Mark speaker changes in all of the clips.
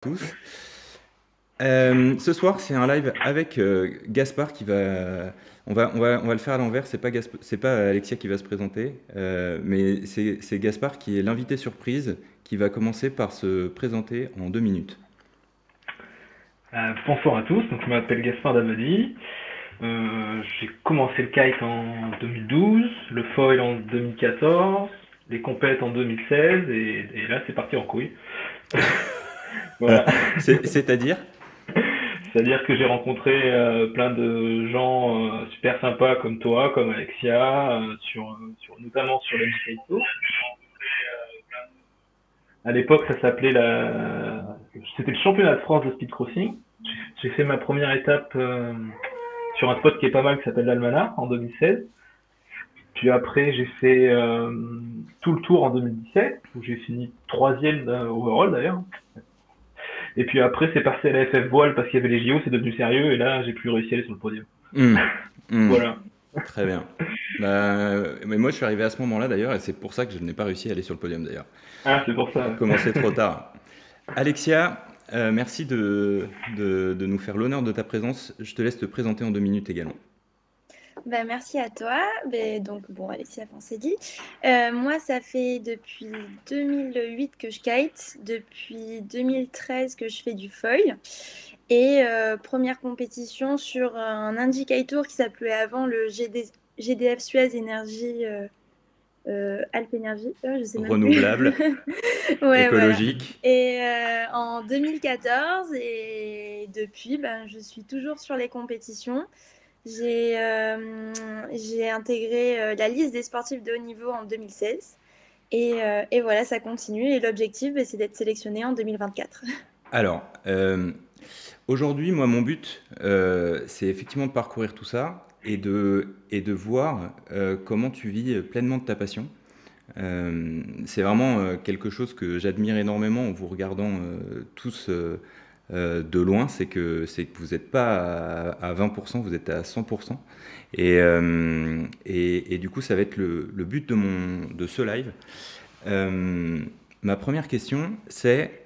Speaker 1: tous. Euh, ce soir, c'est un live avec euh, Gaspard qui va. On va, on va, on va le faire à l'envers. C'est pas pas Alexia qui va se présenter, euh, mais c'est Gaspard qui est l'invité surprise qui va commencer par se présenter en deux minutes.
Speaker 2: bonsoir à tous. Donc, je m'appelle Gaspard Damadi. J'ai commencé le kite en 2012, le foil en 2014, les compètes en 2016 et, et là c'est parti en couille.
Speaker 1: voilà. C'est-à-dire
Speaker 2: c'est-à-dire que j'ai rencontré euh, plein de gens euh, super sympas comme toi, comme Alexia, euh, sur, sur, notamment sur le Kaito. À l'époque, ça s'appelait la, c'était le championnat de France de speed crossing. J'ai fait ma première étape sur un spot qui est pas mal, qui s'appelle l'Almanach en 2016. Puis après, j'ai fait tout le tour en 2017, où j'ai fini troisième overall d'ailleurs. Et puis après, c'est passé à la FF Voile parce qu'il y avait les JO, c'est devenu sérieux, et là, j'ai plus réussi à aller sur le podium. Hmm.
Speaker 1: Hmm. voilà. Très bien. Bah, mais moi, je suis arrivé à ce moment-là d'ailleurs, et c'est pour ça que je n'ai pas réussi à aller sur le podium d'ailleurs.
Speaker 2: Ah, c'est pour ça.
Speaker 1: Commencé trop tard. Alexia, euh, merci de, de, de nous faire l'honneur de ta présence. Je te laisse te présenter en deux minutes également.
Speaker 3: Bah, merci à toi. Ben, donc, bon, Alexia, on s'est dit. Euh, moi, ça fait depuis 2008 que je kite, depuis 2013 que je fais du foil. Et euh, première compétition sur un indicator qui s'appelait avant le GDF Suez Énergie. Euh, Alp Energy, je sais
Speaker 1: renouvelable, écologique.
Speaker 3: Et en 2014, et depuis, ben, je suis toujours sur les compétitions. J'ai euh, intégré euh, la liste des sportifs de haut niveau en 2016. Et, euh, et voilà, ça continue. Et l'objectif, bah, c'est d'être sélectionné en 2024.
Speaker 1: Alors, aujourd'hui, moi, mon but, c'est effectivement de parcourir tout ça et de, et de voir comment tu vis pleinement de ta passion. c'est vraiment quelque chose que j'admire énormément en vous regardant tous euh, de loin, c'est que, vous n'êtes pas à, 20%, vous êtes à 100%. Euh, et, du coup, ça va être le, but de, mon, ce live. Euh, ma première question, c'est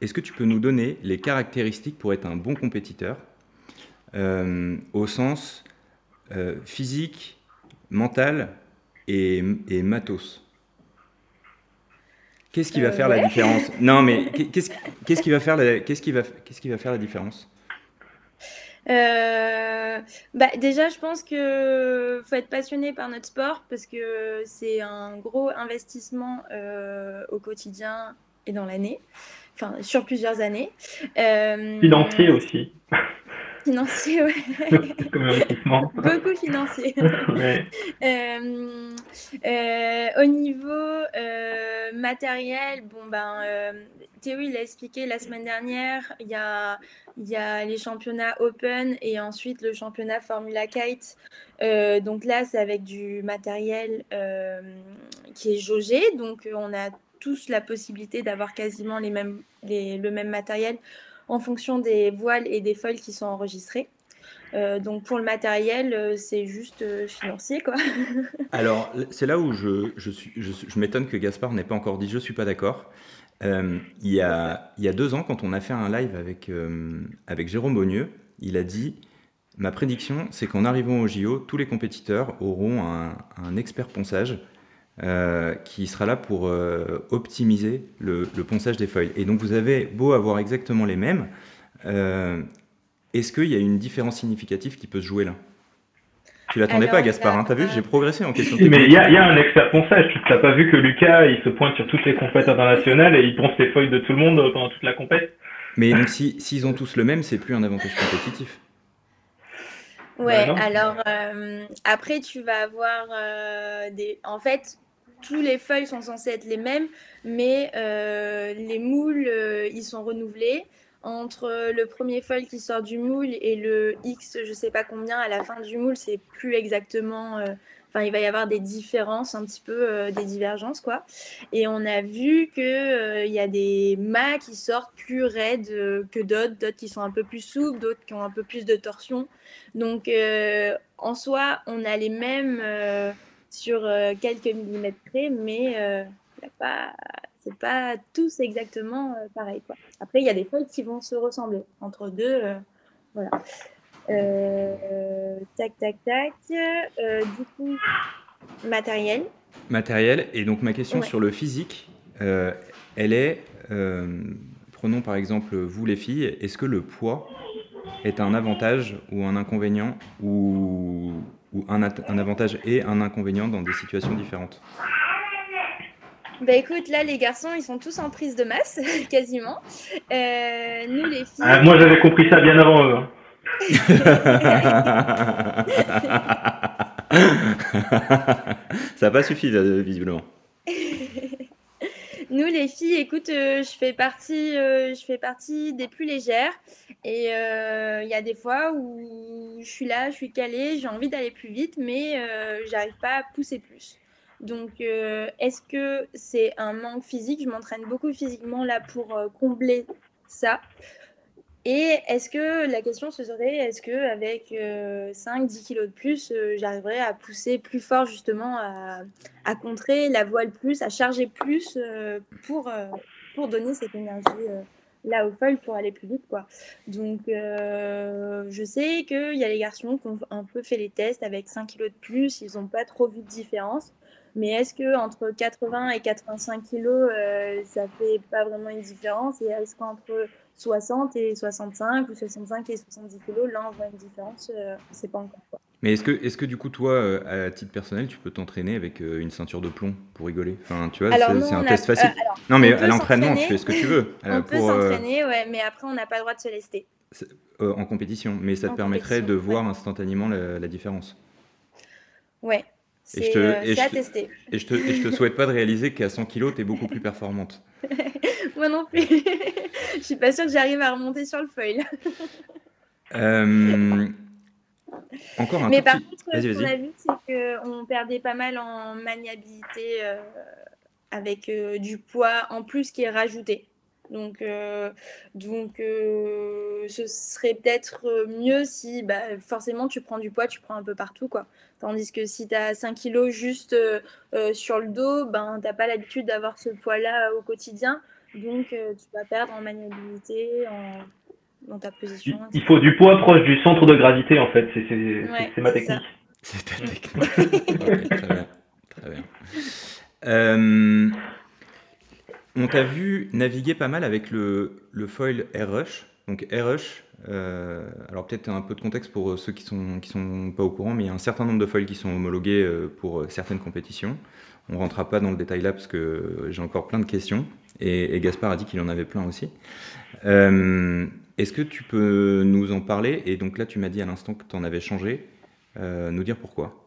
Speaker 1: est-ce que tu peux nous donner les caractéristiques pour être un bon compétiteur au sens physique, mental et, et matos? Qu'est-ce qui va euh, faire la différence? Non, mais qu'est-ce qui va faire la, qu'est-ce qui va, qu'est-ce qui va faire la différence?
Speaker 3: Euh, bah, déjà, je pense que faut être passionné par notre sport parce que c'est un gros investissement euh, au quotidien et dans l'année, enfin sur plusieurs années.
Speaker 2: Financier aussi.
Speaker 3: Financier, ouais. Beaucoup financier. Euh, euh, au niveau euh, matériel, bon ben, Théo il a expliqué la semaine dernière, il y a, il y a les championnats Open et ensuite le championnat Formula Kite. donc là, c'est avec du matériel qui est jaugé, donc on a tous la possibilité d'avoir quasiment les mêmes, les, le même matériel en fonction des voiles et des foils qui sont enregistrés. Euh, donc pour le matériel, euh, c'est juste euh, financier. Quoi.
Speaker 1: Alors c'est là où je, je, je, m'étonne que Gaspard n'ait pas encore dit je suis pas d'accord. il, y a, il y a deux ans, quand on a fait un live avec, avec Jérôme Beaunieu, il a dit Ma prédiction, c'est qu'en arrivant au JO, tous les compétiteurs auront un, un expert ponçage euh, qui sera là pour euh, optimiser le, ponçage des feuilles. Et donc vous avez beau avoir exactement les mêmes, euh, est-ce qu'il y a une différence significative qui peut se jouer là? Tu l'attendais pas, Gaspard, hein, t'as vu, j'ai progressé en question.
Speaker 2: mais il y, a un expert ponçage, tu n'as pas vu que Lucas, il se pointe sur toutes les compètes internationales et il ponce les feuilles de tout le monde pendant toute la compète?
Speaker 1: Mais donc s'ils ont tous le même, c'est plus un avantage compétitif.
Speaker 3: Ouais, bah alors après tu vas avoir des. En fait, tous les feuilles sont censées être les mêmes, mais euh, les moules, euh, ils sont renouvelés. Entre le premier foil qui sort du moule et le X, je sais pas combien, à la fin du moule, c'est plus exactement. Euh, enfin, il va y avoir des différences, un petit peu des divergences, quoi. Et on a vu qu'il y a des mâts qui sortent plus raides que d'autres, d'autres qui sont un peu plus souples, d'autres qui ont un peu plus de torsion. Donc, en soi, on a les mêmes sur euh, quelques millimètres près, mais euh, pas... c'est pas tous exactement pareil. Quoi. Après, il y a des foils qui vont se ressembler entre deux. voilà. tac, tac, tac. du coup, matériel.
Speaker 1: Matériel. Et donc, ma question sur le physique, elle est prenons par exemple vous les filles, est-ce que le poids est un avantage ou un inconvénient ou, un, avantage et un inconvénient dans des situations différentes
Speaker 3: bah écoute, là les garçons ils sont tous en prise de masse, quasiment. Euh, nous les filles.
Speaker 2: Ah, moi j'avais compris ça bien avant eux. Hein.
Speaker 1: ça n'a pas suffi visiblement.
Speaker 3: Nous, les filles, écoute, euh, je, fais partie, euh, je fais partie des plus légères. Et euh, il y a des fois où je suis là, je suis calée, j'ai envie d'aller plus vite, mais j'arrive pas à pousser plus. Donc, est-ce que c'est un manque physique? Je m'entraîne beaucoup physiquement là pour combler ça. Et est-ce que la question se serait, est-ce qu'avec 5-10 kilos de plus, euh, j'arriverais à pousser plus fort justement, à, contrer la voile plus, à charger plus euh, pour, euh, pour donner cette énergie là au foil pour aller plus vite quoi? Donc je sais qu'il y a les garçons qui ont un peu fait les tests avec 5 kilos de plus, ils n'ont pas trop vu de différence. Mais est-ce que entre 80 et 85 kilos, ça fait pas vraiment une différence? Et est-ce qu'entre 60 et 65 ou 65 et 70 kilos, là on voit une différence, euh, c'est pas encore quoi.
Speaker 1: Mais est-ce que, est que du coup toi, euh, à titre personnel, tu peux t'entraîner avec euh, une ceinture de plomb pour rigoler? Enfin, tu vois, c'est un test facile. non, mais à l'entraînement, tu fais ce que tu veux.
Speaker 3: on peut s'entraîner, ouais, mais après on n'a pas le droit de se lester.
Speaker 1: en compétition, mais ça te permettrait de voir instantanément la, différence.
Speaker 3: Ouais, c'est à tester.
Speaker 1: Et je te, et je te souhaite pas de réaliser qu'à 100 kg, tu es beaucoup plus performante.
Speaker 3: Moi non plus. je suis pas sûre que j'arrive à remonter sur le foil.
Speaker 1: euh... Encore un
Speaker 3: Mais par contre, ce qu'on a vu, c'est qu'on perdait pas mal en maniabilité euh, avec euh, du poids en plus qui est rajouté. Donc, euh, donc ce serait peut-être mieux si bah, forcément tu prends du poids, tu prends un peu partout. quoi. Tandis que si tu as 5 kilos juste sur le dos, ben, tu n'as pas l'habitude d'avoir ce poids-là au quotidien. Donc, euh, tu vas perdre en maniabilité, dans ta position.
Speaker 2: Il, faut du poids proche du centre de gravité, en fait. C'est ma technique.
Speaker 1: C'est ta technique. très bien. Très bien. Euh, on t'a vu naviguer pas mal avec le, foil AirRush. Donc AirRush, euh, alors peut-être un peu de contexte pour ceux qui sont qui sont pas au courant, mais il y a un certain nombre de foils qui sont homologués pour certaines compétitions. On rentrera pas dans le détail là parce que j'ai encore plein de questions. Et, Gaspard a dit qu'il en avait plein aussi. Euh, est-ce que tu peux nous en parler? Et donc là, tu m'as dit à l'instant que tu en avais changé. Euh, nous dire pourquoi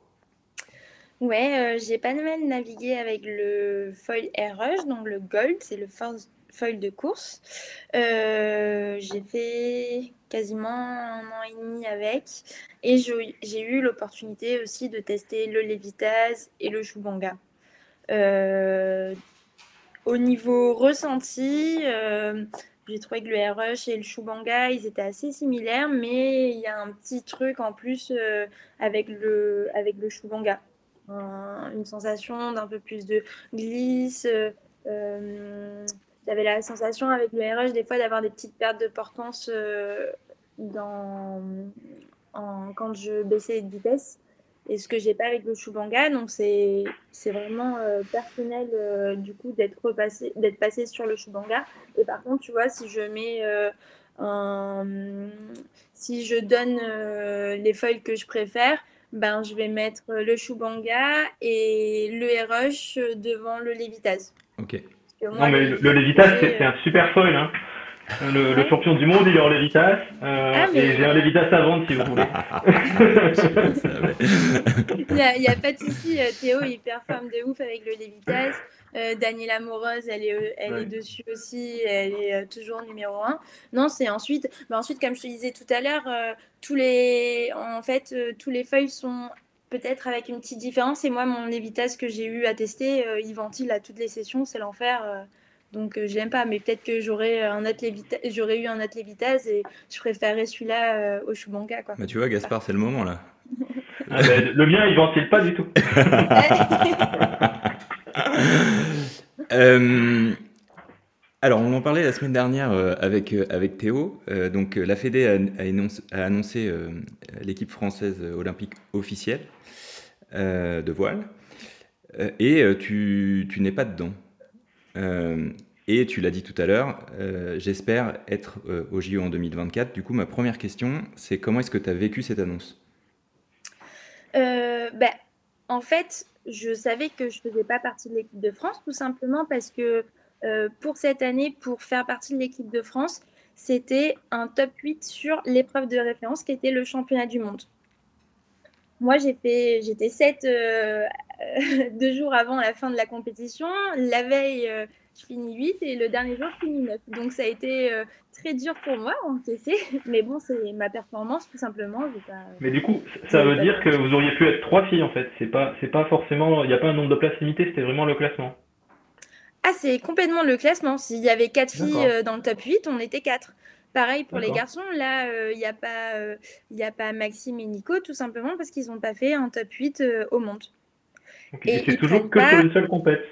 Speaker 3: Ouais, euh, j'ai pas mal navigué avec le foil Air Rush, donc le Gold, c'est le foil de course. j'ai fait quasiment un an et demi avec. Et j'ai eu l'opportunité aussi de tester le Levitas et le Shubanga. Euh, au niveau ressenti, euh, j'ai trouvé que le RH et le Shubanga, ils étaient assez similaires, mais il y a un petit truc en plus euh, avec le, avec le Shubanga. Une sensation d'un peu plus de glisse. Euh, J'avais la sensation avec le RH des fois d'avoir des petites pertes de portance en, quand je baissais de vitesse et ce que j'ai pas avec le Shubanga. Donc c'est vraiment euh, personnel euh, du coup d'être repassé d'être passé sur le Shubanga. Et par contre, tu vois, si je mets euh, si je donne les feuilles que je préfère, ben je vais mettre le Shubanga et le Rush devant le Levitas.
Speaker 1: Ok.
Speaker 2: non mais le, Levitas c'est un super foil. Hein. Le, champion du monde, il est en Lévitas. Euh, ah, et j'ai un Lévitas à vendre si vous voulez.
Speaker 3: il n'y a, pas de souci. Euh, Théo, il performe de ouf avec le Lévitas. Euh, Daniela Moroz, elle est, elle est dessus aussi. Elle est toujours numéro un. Non, c'est ensuite. Bah ensuite, comme je te disais tout à l'heure, tous les, en fait, tous les feuilles sont peut-être avec une petite différence. Et moi, mon Lévitas que j'ai eu à tester, il ventile à toutes les sessions. C'est l'enfer. Donc euh, je l'aime pas, mais peut-être que j'aurais un j'aurais eu un athlète vitesse et je préférerais celui-là euh, au Choubanka quoi.
Speaker 1: Bah tu vois Gaspard, c'est le moment là.
Speaker 2: Ah, bah, le mien, il ventile pas du tout.
Speaker 1: Euh, Alors, on en parlait la semaine dernière avec, avec Théo. donc, la Fédé a, annoncé l'équipe française olympique officielle de voile. et tu, tu n'es pas dedans. Et tu l'as dit tout à l'heure, euh, j'espère être euh, au JO en 2024. Du coup, ma première question, c'est comment est-ce que tu as vécu cette annonce?
Speaker 3: Euh, ben, En fait, je savais que je ne faisais pas partie de l'équipe de France, tout simplement parce que pour cette année, pour faire partie de l'équipe de France, c'était un top 8 sur l'épreuve de référence qui était le championnat du monde. Moi, j'étais 7 deux jours avant la fin de la compétition. La veille, je finis 8 et le dernier jour, je finis 9. Donc ça a été euh, très dur pour moi à encaisser, mais bon, c'est ma performance tout simplement.
Speaker 2: Mais du coup, ça veut dire que vous auriez pu être trois filles en fait. C'est pas, c'est pas forcément, il n'y a pas un nombre de places limité, c'était vraiment le classement.
Speaker 3: Ah, c'est complètement le classement. S'il y avait quatre filles euh, dans le top 8, on était quatre. Pareil pour les garçons, là, euh, il n'y a, pas, il a pas Maxime et Nico, tout simplement parce qu'ils n'ont pas fait un top 8 au monde.
Speaker 2: Et, c'est toujours que sur une seule compète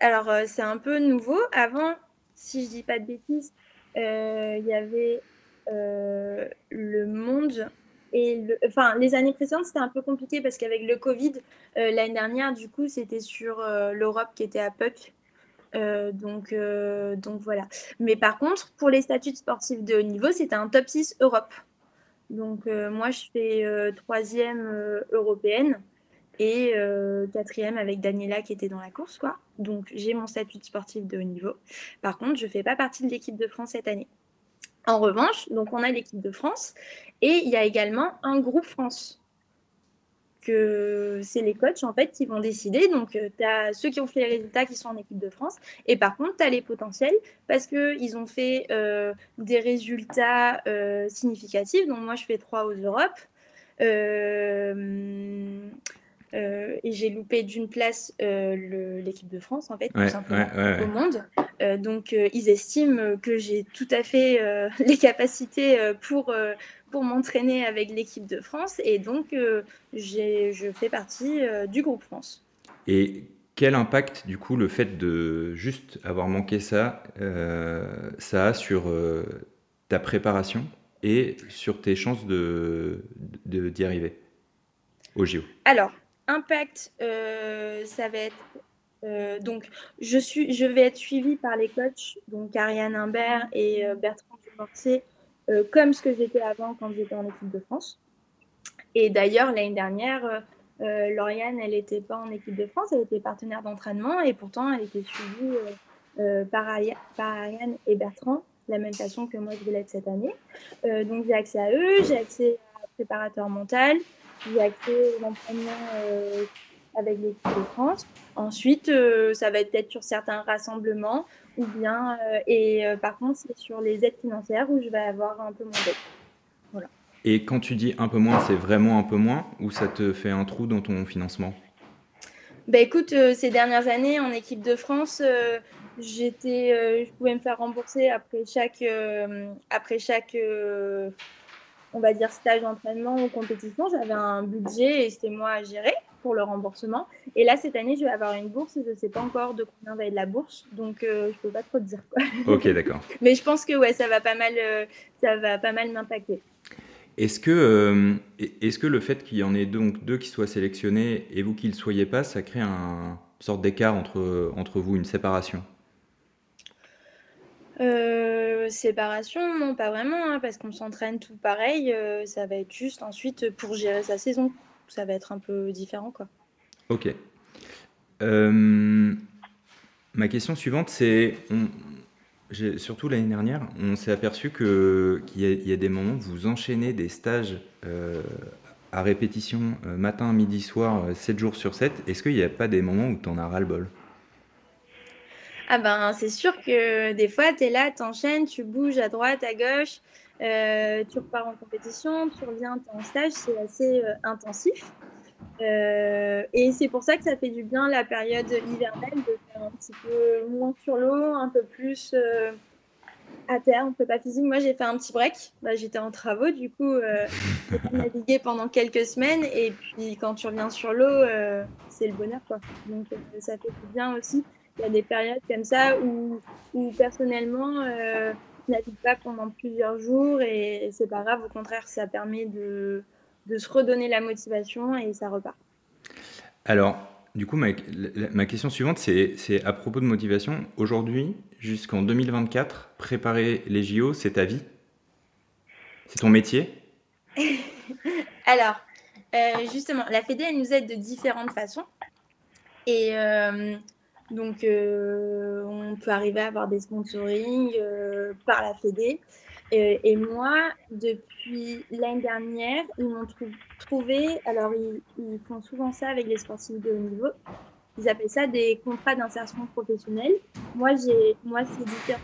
Speaker 3: alors, euh, c'est un peu nouveau. Avant, si je dis pas de bêtises, euh, il y avait euh, le monde et le... enfin les années précédentes c'était un peu compliqué parce qu'avec le Covid l'année dernière du coup c'était sur l'Europe qui était à Puck donc donc voilà mais par contre pour les statuts sportifs de haut niveau c'était un top 6 Europe donc moi je fais troisième européenne et euh, quatrième avec Daniela qui était dans la course. quoi. Donc j'ai mon statut sportif de haut niveau. Par contre, je ne fais pas partie de l'équipe de France cette année. En revanche, donc on a l'équipe de France et il y a également un groupe France que c'est les coachs en fait qui vont décider. Donc, euh, tu as ceux qui ont fait les résultats qui sont en équipe de France. Et par contre, tu as les potentiels parce qu'ils ont fait euh, des résultats significatifs. Donc, moi, je fais trois aux Europes. Euh, et j'ai loupé d'une place euh, l'équipe de France, en fait, tout simplement, au monde. Euh, donc, ils estiment que j'ai tout à fait les capacités pour, pour m'entraîner avec l'équipe de France. Et donc, je fais partie du groupe France.
Speaker 1: Et quel impact, du coup, le fait de juste avoir manqué ça, ça a sur ta préparation et sur tes chances de d'y arriver au JO
Speaker 3: Alors, Impact, euh, ça va être. Euh, donc, je, suis, je vais être suivie par les coachs, donc Ariane Imbert et euh, Bertrand Dumortier, comme ce que j'étais avant quand j'étais en équipe de France. Et d'ailleurs, l'année dernière, Lauriane, elle n'était pas en équipe de France, elle était partenaire d'entraînement et pourtant, elle était suivie par, Ariane et Bertrand, la même façon que moi je vais l'être cette année. donc, j'ai accès à eux, j'ai accès à préparateur mental, j'ai accès l'entraînement euh, avec l'équipe de France. Ensuite, euh, ça va être peut-être sur certains rassemblements ou bien, euh, et par contre, c'est sur les aides financières où je vais avoir un peu moins d'aide. Voilà.
Speaker 1: Et quand tu dis un peu moins, c'est vraiment un peu moins ou ça te fait un trou dans ton financement?
Speaker 3: Bah écoute, ces dernières années en équipe de France, j'étais, je pouvais me faire rembourser après chaque, après chaque on va dire, stage d'entraînement ou compétition, j'avais un budget et c'était moi à gérer pour le remboursement. Et là, cette année, je vais avoir une bourse je ne sais pas encore de combien va être la bourse, donc euh, je ne peux pas trop te dire quoi.
Speaker 1: Ok, d'accord.
Speaker 3: Mais je pense que ouais, ça va pas mal, euh, ça va pas mal m'impacter.
Speaker 1: Est-ce que, euh, est-ce que le fait qu'il y en ait donc deux qui soient sélectionnés et vous qui ne le soyez pas, ça crée un, une sorte d'écart entre, entre vous, une séparation?
Speaker 3: Euh, séparation, non, pas vraiment, hein, parce qu'on s'entraîne tout pareil. Euh, ça va être juste ensuite pour gérer sa saison. Ça va être un peu différent, quoi.
Speaker 1: Ok. Euh, ma question suivante, c'est, surtout l'année dernière, on s'est aperçu que qu'il y, a des moments où vous enchaînez des stages à répétition matin, midi, soir, 7 jours sur 7. Est-ce qu'il n'y a pas des moments où tu en as ras-le-bol?
Speaker 3: Ah ben, c'est sûr que des fois, tu es là, tu enchaînes, tu bouges à droite, à gauche, euh, tu repars en compétition, tu reviens, tu en stage, c'est assez euh, intensif. Euh, et c'est pour ça que ça fait du bien la période hivernale de faire un petit peu moins sur l'eau, un peu plus à terre, un peu pas physique. Moi, j'ai fait un petit break. Bah, J'étais en travaux, du coup, j'ai navigué pendant quelques semaines. Et puis, quand tu reviens sur l'eau, c'est le bonheur. Quoi. Donc, ça fait du bien aussi il y a des périodes comme ça où, où personnellement, euh, je navigue pas pendant plusieurs jours et c'est pas grave. Au contraire, ça permet de, de se redonner la motivation et ça repart.
Speaker 1: Alors, du coup, ma, ma question suivante, c'est à propos de motivation. Aujourd'hui, jusqu'en 2024, préparer les JO, c'est ta vie? C'est ton métier?
Speaker 3: Alors, euh, justement, la Fédé, elle nous aide de différentes façons. Et euh, donc, euh, on peut arriver à avoir des sponsorings par la Fédé. Et, moi, depuis l'année dernière, ils m'ont trouvé, alors ils, font souvent ça avec les sportifs de haut niveau, ils appellent ça des contrats d'insertion professionnelle. Moi, j'ai, moi c'est différent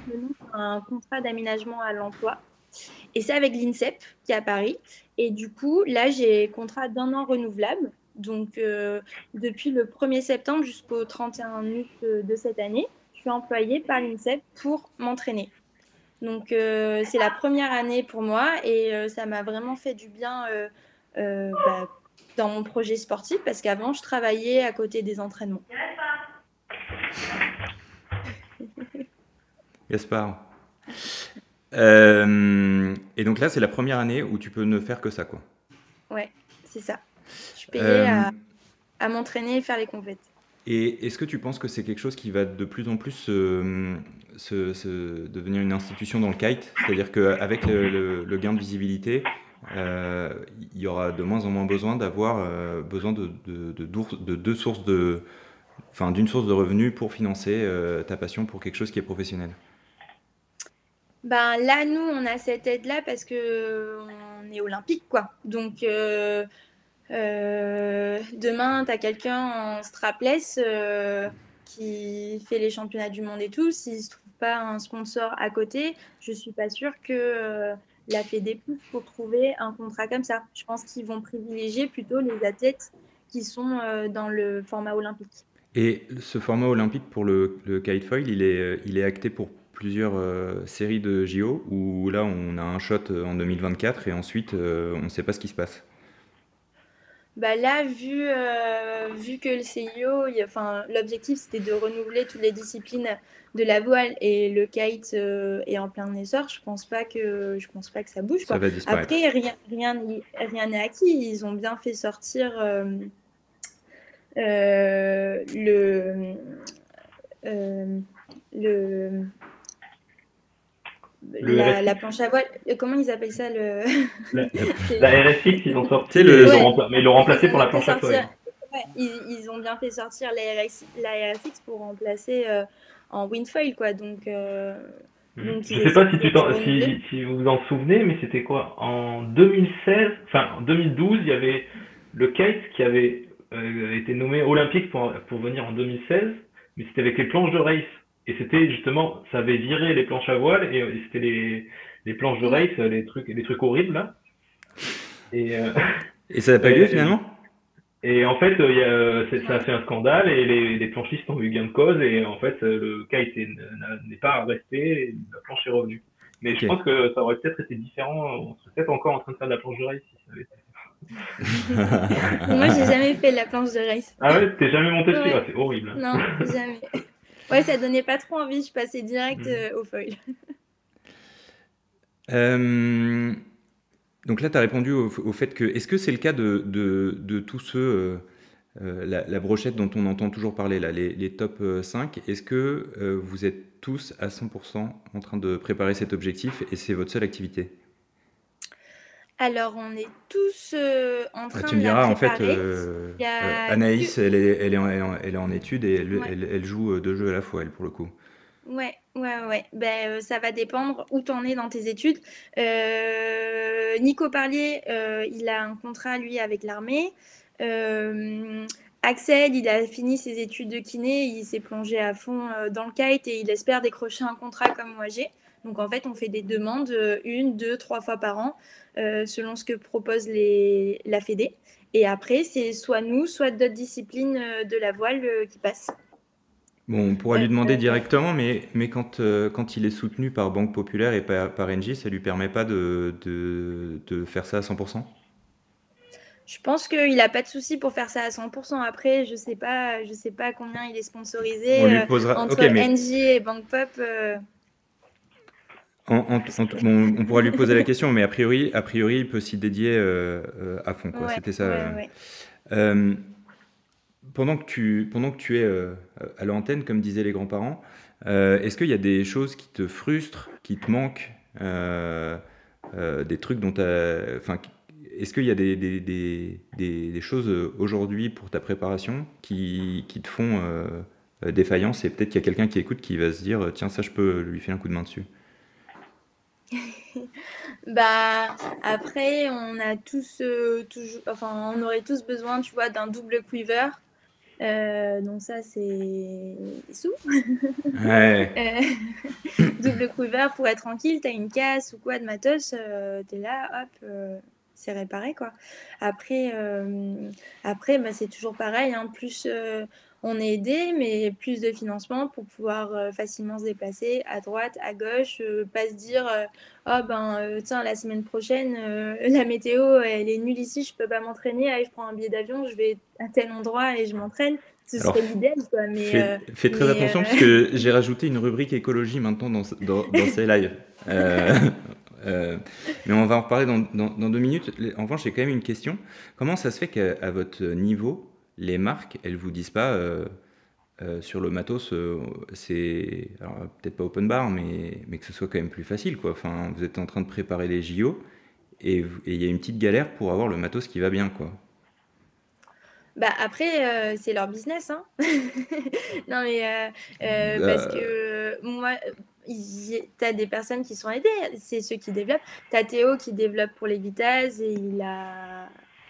Speaker 3: un contrat d'aménagement à l'emploi. Et c'est avec l'INSEP qui est à Paris. Et du coup, là, j'ai contrat d'un an renouvelable. Donc, euh, depuis le 1er septembre jusqu'au 31 août de cette année, je suis employée par l'INSEP pour m'entraîner. Donc, euh, c'est la première année pour moi et euh, ça m'a vraiment fait du bien bah, dans mon projet sportif parce qu'avant, je travaillais à côté des entraînements.
Speaker 1: Gaspard. Euh, et donc là, c'est la première année où tu peux ne faire que ça, quoi.
Speaker 3: Ouais, c'est ça. À, euh, à m'entraîner et faire les compètes.
Speaker 1: Et est-ce que tu penses que c'est quelque chose qui va de plus en plus se, devenir une institution dans le kite? C'est-à-dire qu'avec le, le, gain de visibilité, euh, il y aura de moins en moins besoin d'avoir besoin de, de, de, deux sources de, enfin, d'une source de revenus pour financer ta passion pour quelque chose qui est professionnel?
Speaker 3: Ben là, nous, on a cette aide-là parce que on est olympique, quoi. Donc, euh, euh, demain, tu as quelqu'un en strapless euh, qui fait les championnats du monde et tout. S'il ne se trouve pas un sponsor à côté, je suis pas sûre que la fait des pouces pour trouver un contrat comme ça. Je pense qu'ils vont privilégier plutôt les athlètes qui sont dans le format olympique.
Speaker 1: Et ce format olympique pour le, le kitefoil, il est, il est acté pour plusieurs euh, séries de JO où là on a un shot euh, en 2024 et ensuite euh, on ne sait pas ce qui se passe
Speaker 3: bah là, vu, vu que le CIO, enfin, l'objectif c'était de renouveler toutes les disciplines de la voile et le kite est en plein essor, je pense pas que je pense pas que ça bouge.
Speaker 1: Ça va
Speaker 3: Après, rien rien rien n'est acquis. Ils ont bien fait sortir le le la, planche à voile, euh, comment ils appellent ça le...
Speaker 2: La, RSX, ils ont sorti, le... mais ils l'ont remplacé pour la planche à voile.
Speaker 3: ils, ont bien fait sortir la, la RSX pour remplacer euh, en windfoil, quoi. Donc, euh,
Speaker 2: mhm. je sais pas si, tu si, si, vous vous en souvenez, mais c'était quoi? En 2016, enfin en 2012, il y avait le kite qui avait été nommé olympique pour, pour venir en 2016, mais c'était avec les planches de race. Et c'était justement, ça avait viré les planches à voile et c'était les, les planches de race, les trucs, les trucs horribles là.
Speaker 1: Et, euh, et ça n'a pas eu lieu finalement?
Speaker 2: Et en fait, il y a, ça a fait un scandale et les, les planchistes ont eu gain de cause et en fait, le cas n'est pas resté et la planche est revenue. Mais je pense que ça aurait peut-être été différent. On serait peut-être encore en train de faire de la planche de race si ça avait
Speaker 3: été. Moi, j'ai jamais fait de la planche de race.
Speaker 2: Ah ouais, t'es jamais monté dessus, c'est horrible.
Speaker 3: Non, jamais. Ouais, ça donnait pas trop envie, je passais direct mm. euh, au foil.
Speaker 1: Euh, donc là, tu as répondu au, fait que, est-ce que c'est le cas de, de, tous ceux, euh, la, brochette dont on entend toujours parler, là, les, les top 5, est-ce que vous êtes tous à 100% en train de préparer cet objectif et c'est votre seule activité?
Speaker 3: Alors, on est tous euh, en train
Speaker 1: tu me diras, en fait, euh, euh, Anaïs, elle, est, elle, est en, elle est en études et elle, elle, joue deux jeux à la fois, elle, pour le coup.
Speaker 3: Ouais, ouais, ouais. Ben, ça va dépendre où tu en es dans tes études. Nico Parlier, il a un contrat, lui, avec l'armée. Axel, il a fini ses études de kiné, il s'est plongé à fond dans le kite et il espère décrocher un contrat comme moi j'ai. Donc en fait, on fait des demandes une, deux, trois fois par an euh, selon ce que propose les, la Fédé. Et après, c'est soit nous, soit d'autres disciplines euh, de la voile euh, qui passent.
Speaker 1: Bon, on pourra lui demander directement, mais, mais quand, quand il est soutenu par Banque Populaire et par, par Engie, ça ne lui permet pas de, de, de, faire ça à 100%
Speaker 3: Je pense qu'il n'a pas de souci pour faire ça à 100%. Après, je ne sais, pas, je sais pas combien il est sponsorisé euh, entre NJ et BankPop. Euh.
Speaker 1: On, pourra lui poser la question, mais a priori, a priori il peut s'y dédier euh, à fond. C'était ça. pendant, que tu, pendant que tu es à l'antenne, comme disaient les grands-parents, est-ce qu'il y a des choses qui te frustrent, qui te manquent des trucs dont tu est-ce qu'il y a des, des, des, des choses euh, aujourd'hui pour ta préparation qui, qui te font euh, euh, défaillance et peut-être qu'il y a quelqu'un qui écoute qui va se dire tiens ça je peux lui faire un coup de main dessus?
Speaker 3: bah après on a tous toujours enfin on aurait tous besoin tu vois d'un double quiver donc ça c'est sous ouais. double quiver pour être tranquille t'as une casse ou quoi de matos t'es là hop c'est réparé quoi. Après, euh, après bah, c'est toujours pareil, hein. plus euh, on est aidé, mais plus de financement pour pouvoir euh, facilement se déplacer à droite, à gauche, pas se dire oh ben tiens la semaine prochaine la météo elle est nulle ici, je peux pas m'entraîner, allez je prends un billet d'avion, je vais à tel endroit et je m'entraîne. Ce serait l'idéal quoi. Mais,
Speaker 1: fais, très attention parce que j'ai rajouté une rubrique écologie maintenant dans, dans, dans ces lives. Euh, mais on va en reparler dans, dans, deux minutes. En revanche, j'ai quand même une question. Comment ça se fait qu'à votre niveau, les marques, elles vous disent pas euh, euh, sur le matos, c'est peut-être pas open bar, mais, mais que ce soit quand même plus facile, quoi. Enfin, vous êtes en train de préparer les JO et il y a une petite galère pour avoir le matos qui va bien, quoi.
Speaker 3: Bah après, c'est leur business, hein. non mais parce que moi, tu as des personnes qui sont aidées, c'est ceux qui développent. Tu as Théo qui développe pour les vitesses et il a,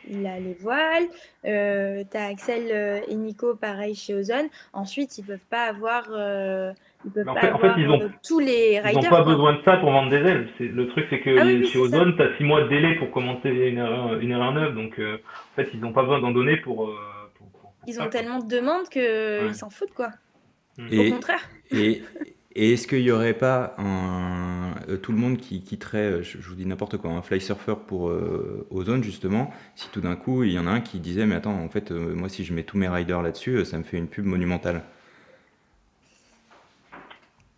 Speaker 3: il a les voiles. Euh, tu as Axel euh, et Nico, pareil chez Ozone. Ensuite, ils peuvent pas avoir. Euh, ils peuvent pas avoir ils ont, tous les riders.
Speaker 2: Ils n'ont pas besoin de ça pour vendre des ailes. Le truc, c'est que ah chez Ozone, tu as six mois de délai pour commenter une erreur, une erreur neuve. Donc, en fait, ils n'ont pas besoin d'en donner pour,
Speaker 3: Ils ont tellement de demandes qu'ils s'en foutent, quoi. Au contraire.
Speaker 1: Et, et est-ce qu'il n'y aurait pas un, euh, tout le monde qui quitterait, euh, je, vous dis n'importe quoi, un fly surfer pour euh, Ozone justement, si tout d'un coup il y en a un qui disait mais attends en fait moi si je mets tous mes riders là-dessus ça me fait une pub monumentale.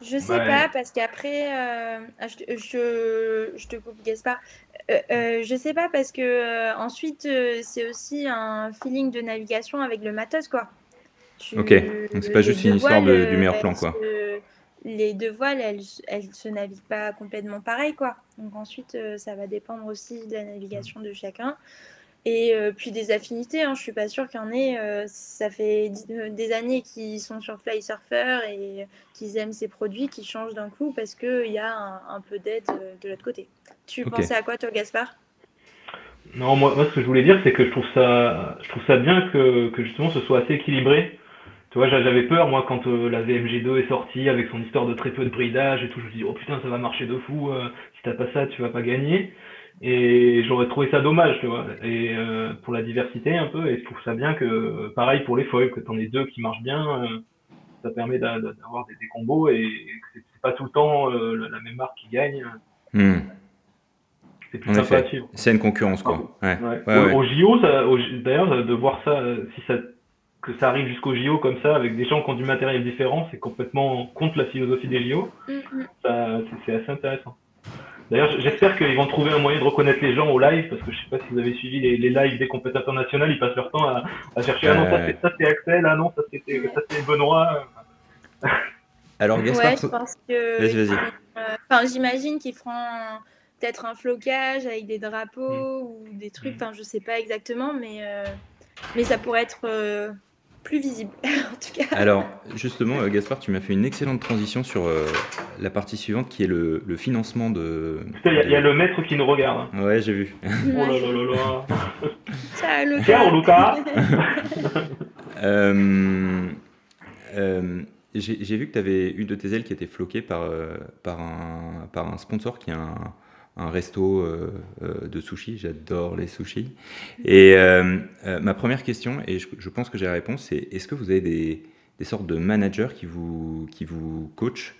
Speaker 3: Je sais pas parce qu'après ah, je, je, te coupe Gaspard. je sais pas parce que ensuite c'est aussi un feeling de navigation avec le matos quoi.
Speaker 1: ok, donc c'est pas juste une histoire du meilleur plan quoi
Speaker 3: les deux voiles, elles, elles se naviguent pas complètement pareil, quoi. Donc ensuite, euh, ça va dépendre aussi de la navigation de chacun. Et euh, puis des affinités, hein. je suis pas sûre qu'il y en ait. Euh, ça fait des années qu'ils sont sur Fly Surfer et qu'ils aiment ces produits qui changent d'un coup parce qu'il y a un, peu d'aide de l'autre côté. Tu pensais à quoi, toi, Gaspard?
Speaker 2: Non, moi, moi, ce que je voulais dire, c'est que je trouve ça, je trouve ça bien que, que justement ce soit assez équilibré tu vois, j'avais peur, moi, quand euh, la VMG2 est sortie avec son histoire de très peu de bridage et tout, je me suis dit, oh putain, ça va marcher de fou, euh, si t'as pas ça, tu vas pas gagner. Et j'aurais trouvé ça dommage, tu vois, et euh, pour la diversité un peu, et je trouve ça bien que, pareil pour les foils, que t'en aies deux qui marchent bien, ça permet d'avoir des, combos et, que c'est pas tout le temps la, même marque qui gagne. Hmm.
Speaker 1: C'est plus sympa à suivre. C'est une concurrence, quoi. Ouais.
Speaker 2: Ouais. Au, JO, d'ailleurs, de voir ça, si ça que ça arrive jusqu'au JO comme ça, avec des gens qui ont du matériel différent, c'est complètement contre la philosophie des JO. Mm-hmm. C'est assez intéressant. D'ailleurs, j'espère qu'ils vont trouver un moyen de reconnaître les gens au live, parce que je sais pas si vous avez suivi les, les lives des compétiteurs nationaux, ils passent leur temps à, à chercher ah non, ça c'est Axel, ah non, ça c'est Benoît.
Speaker 1: Alors, Gaspard,
Speaker 3: ouais, je pense que. Vas-y, vas-y. Euh, j'imagine qu'ils feront peut-être un flocage avec des drapeaux mm. ou des trucs, mm. enfin, je sais pas exactement, mais, euh, mais ça pourrait être. Euh, plus visible, en tout cas.
Speaker 1: Alors, justement, euh, Gaspard, tu m'as fait une excellente transition sur euh, la partie suivante qui est le, le financement de.
Speaker 2: Il y, a le maître qui nous regarde.
Speaker 1: Hein. Ouais, j'ai vu.
Speaker 2: oh là là là là.
Speaker 3: Ciao, Lucas.
Speaker 2: Ciao, Lucas.
Speaker 1: euh, j'ai vu que tu avais une de tes ailes qui était floquée par, par, un, par un sponsor qui a un un resto euh, euh, de sushi. J'adore les sushis. Et euh, ma première question, et je, pense que j'ai la réponse, c'est est-ce que vous avez des, sortes de managers qui vous, qui vous coachent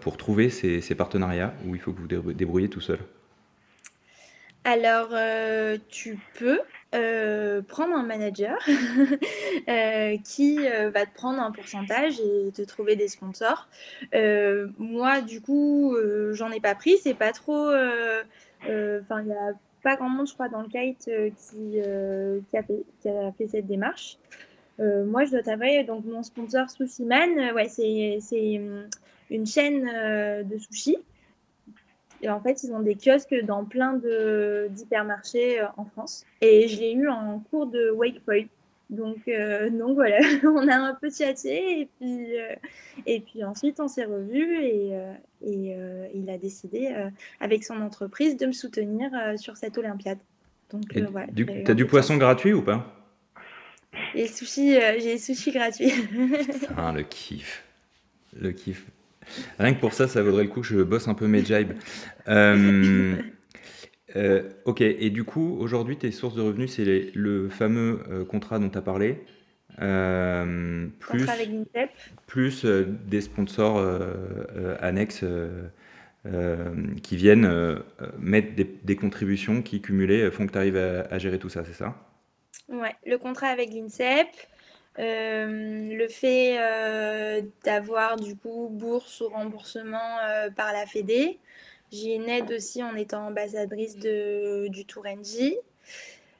Speaker 1: pour trouver ces, partenariats ou il faut que vous débrouillez tout seul?
Speaker 3: Alors, tu peux. Prendre un manager qui va te prendre un pourcentage et te trouver des sponsors. moi, du coup, j'en ai pas pris. C'est pas trop. Enfin, il n'y a pas grand monde, je crois, dans le kite qui, qui, a fait, qui, a fait, cette démarche. moi, je dois t'avouer, donc mon sponsor Sushi Man, ouais, c'est une chaîne de sushi et en fait, ils ont des kiosques dans plein d'hypermarchés euh, en France. Et je l'ai eu en cours de Wakepoint. Donc, euh, donc voilà, on a un peu chatté et puis, euh, et puis ensuite on s'est revus et, et il a décidé avec son entreprise de me soutenir sur cette Olympiade.
Speaker 1: Donc voilà. Tu as du poisson gratuit ou pas?
Speaker 3: J'ai des sushis gratuits.
Speaker 1: ah, le kiff. Le kiff. Rien que pour ça, ça vaudrait le coup que je bosse un peu mes jibes. Euh, euh, ok, et du coup, aujourd'hui, tes sources de revenus, c'est le fameux euh, contrat dont tu as parlé. plus, avec plus des sponsors annexes qui viennent mettre des, contributions qui, cumulées, font que tu arrives à, à, gérer tout ça, c'est ça?
Speaker 3: Ouais, le contrat avec l'INSEP, le fait euh, d'avoir du coup bourse ou remboursement euh, par la Fédé. J'ai une aide aussi en étant ambassadrice de, du Tour NJ.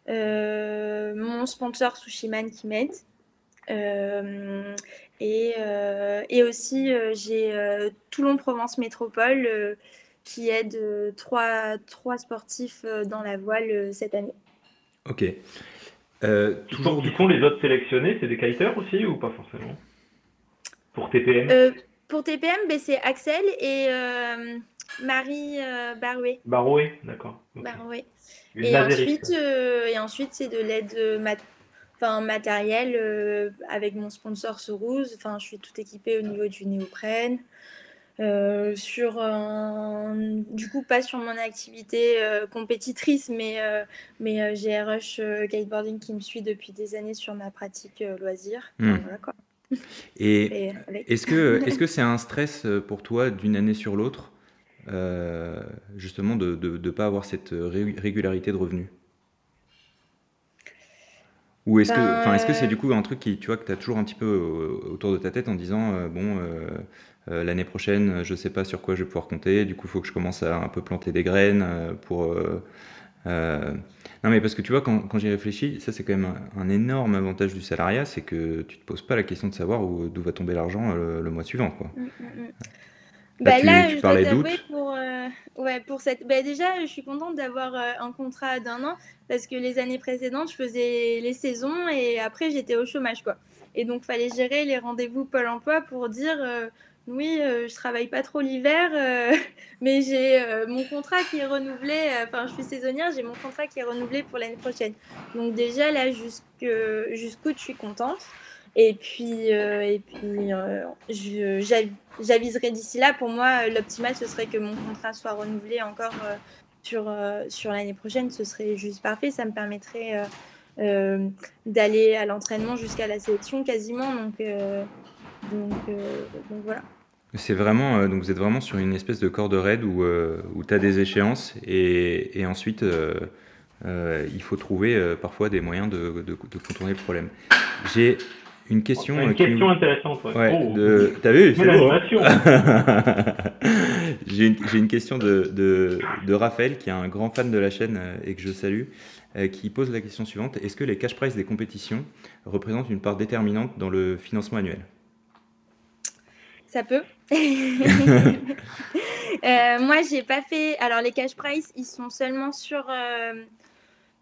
Speaker 3: mon sponsor Sushiman qui m'aide. Et, et, aussi, j'ai Toulon-Provence Métropole qui aide trois, trois sportifs dans la voile cette année.
Speaker 1: Ok.
Speaker 2: Euh, toujours du coup, les autres sélectionnés, c'est des kiters aussi ou pas forcément? Pour TPM euh,
Speaker 3: Pour TPM, ben, c'est Axel et euh, Marie Barouet.
Speaker 2: Barouet, d'accord.
Speaker 3: Barouet. Et ensuite, et ensuite, c'est de l'aide mat enfin, matérielle avec mon sponsor Sourouz. Enfin, je suis tout équipée au niveau du néoprène. Euh, sur du coup pas sur mon activité euh, compétitrice mais euh, mais j'ai Rush Kiteboarding qui me suit depuis des années sur ma pratique loisir.
Speaker 1: Hmm. et, est-ce que est-ce que c'est un stress pour toi d'une année sur l'autre justement de ne pas avoir cette régularité de revenus? Ou est-ce que, enfin, est-ce que c'est du coup un truc qui, tu vois, que tu as toujours un petit peu autour de ta tête en disant, bon, euh, l'année prochaine, je ne sais pas sur quoi je vais pouvoir compter. Du coup, il faut que je commence à un peu planter des graines euh, pour. Euh, non, mais parce que tu vois, quand, quand j'y réfléchis, ça c'est quand même un, énorme avantage du salariat, c'est que tu te poses pas la question de savoir d'où va tomber l'argent le, mois suivant. Quoi. Mm, mm, mm.
Speaker 3: Bah, là, je parlais pour, ouais, pour cette. Bah, déjà, je suis contente d'avoir un contrat d'un an parce que les années précédentes, je faisais les saisons et après, j'étais au chômage. quoi. Et donc, fallait gérer les rendez-vous Pôle emploi pour dire oui, euh, je travaille pas trop l'hiver, euh, mais j'ai euh, mon contrat qui est renouvelé. Enfin, je suis saisonnière, j'ai mon contrat qui est renouvelé pour l'année prochaine. Donc déjà là, jusqu'où je suis contente. Et puis, et puis j'aviserai d'ici là. Pour moi, l'optimal, ce serait que mon contrat soit renouvelé encore sur, l'année prochaine. Ce serait juste parfait. Ça me permettrait d'aller à l'entraînement jusqu'à la sélection quasiment. Donc voilà.
Speaker 1: C'est vraiment, euh, donc vous êtes vraiment sur une espèce de corde raide où, euh, où tu as des échéances et, et ensuite euh, il faut trouver parfois des moyens de, de, contourner le problème. J'ai une question.
Speaker 2: Une question intéressante.
Speaker 1: Ouais. Oh. de... T'as vu C'est. J'ai une, une, question de, Raphaël qui est un grand fan de la chaîne et que je salue, qui pose la question suivante est-ce que les cash prize des compétitions représentent une part déterminante dans le financement annuel?
Speaker 3: Ça peut. Euh, moi, j'ai pas fait. Alors, les cash price, ils sont seulement sur, euh,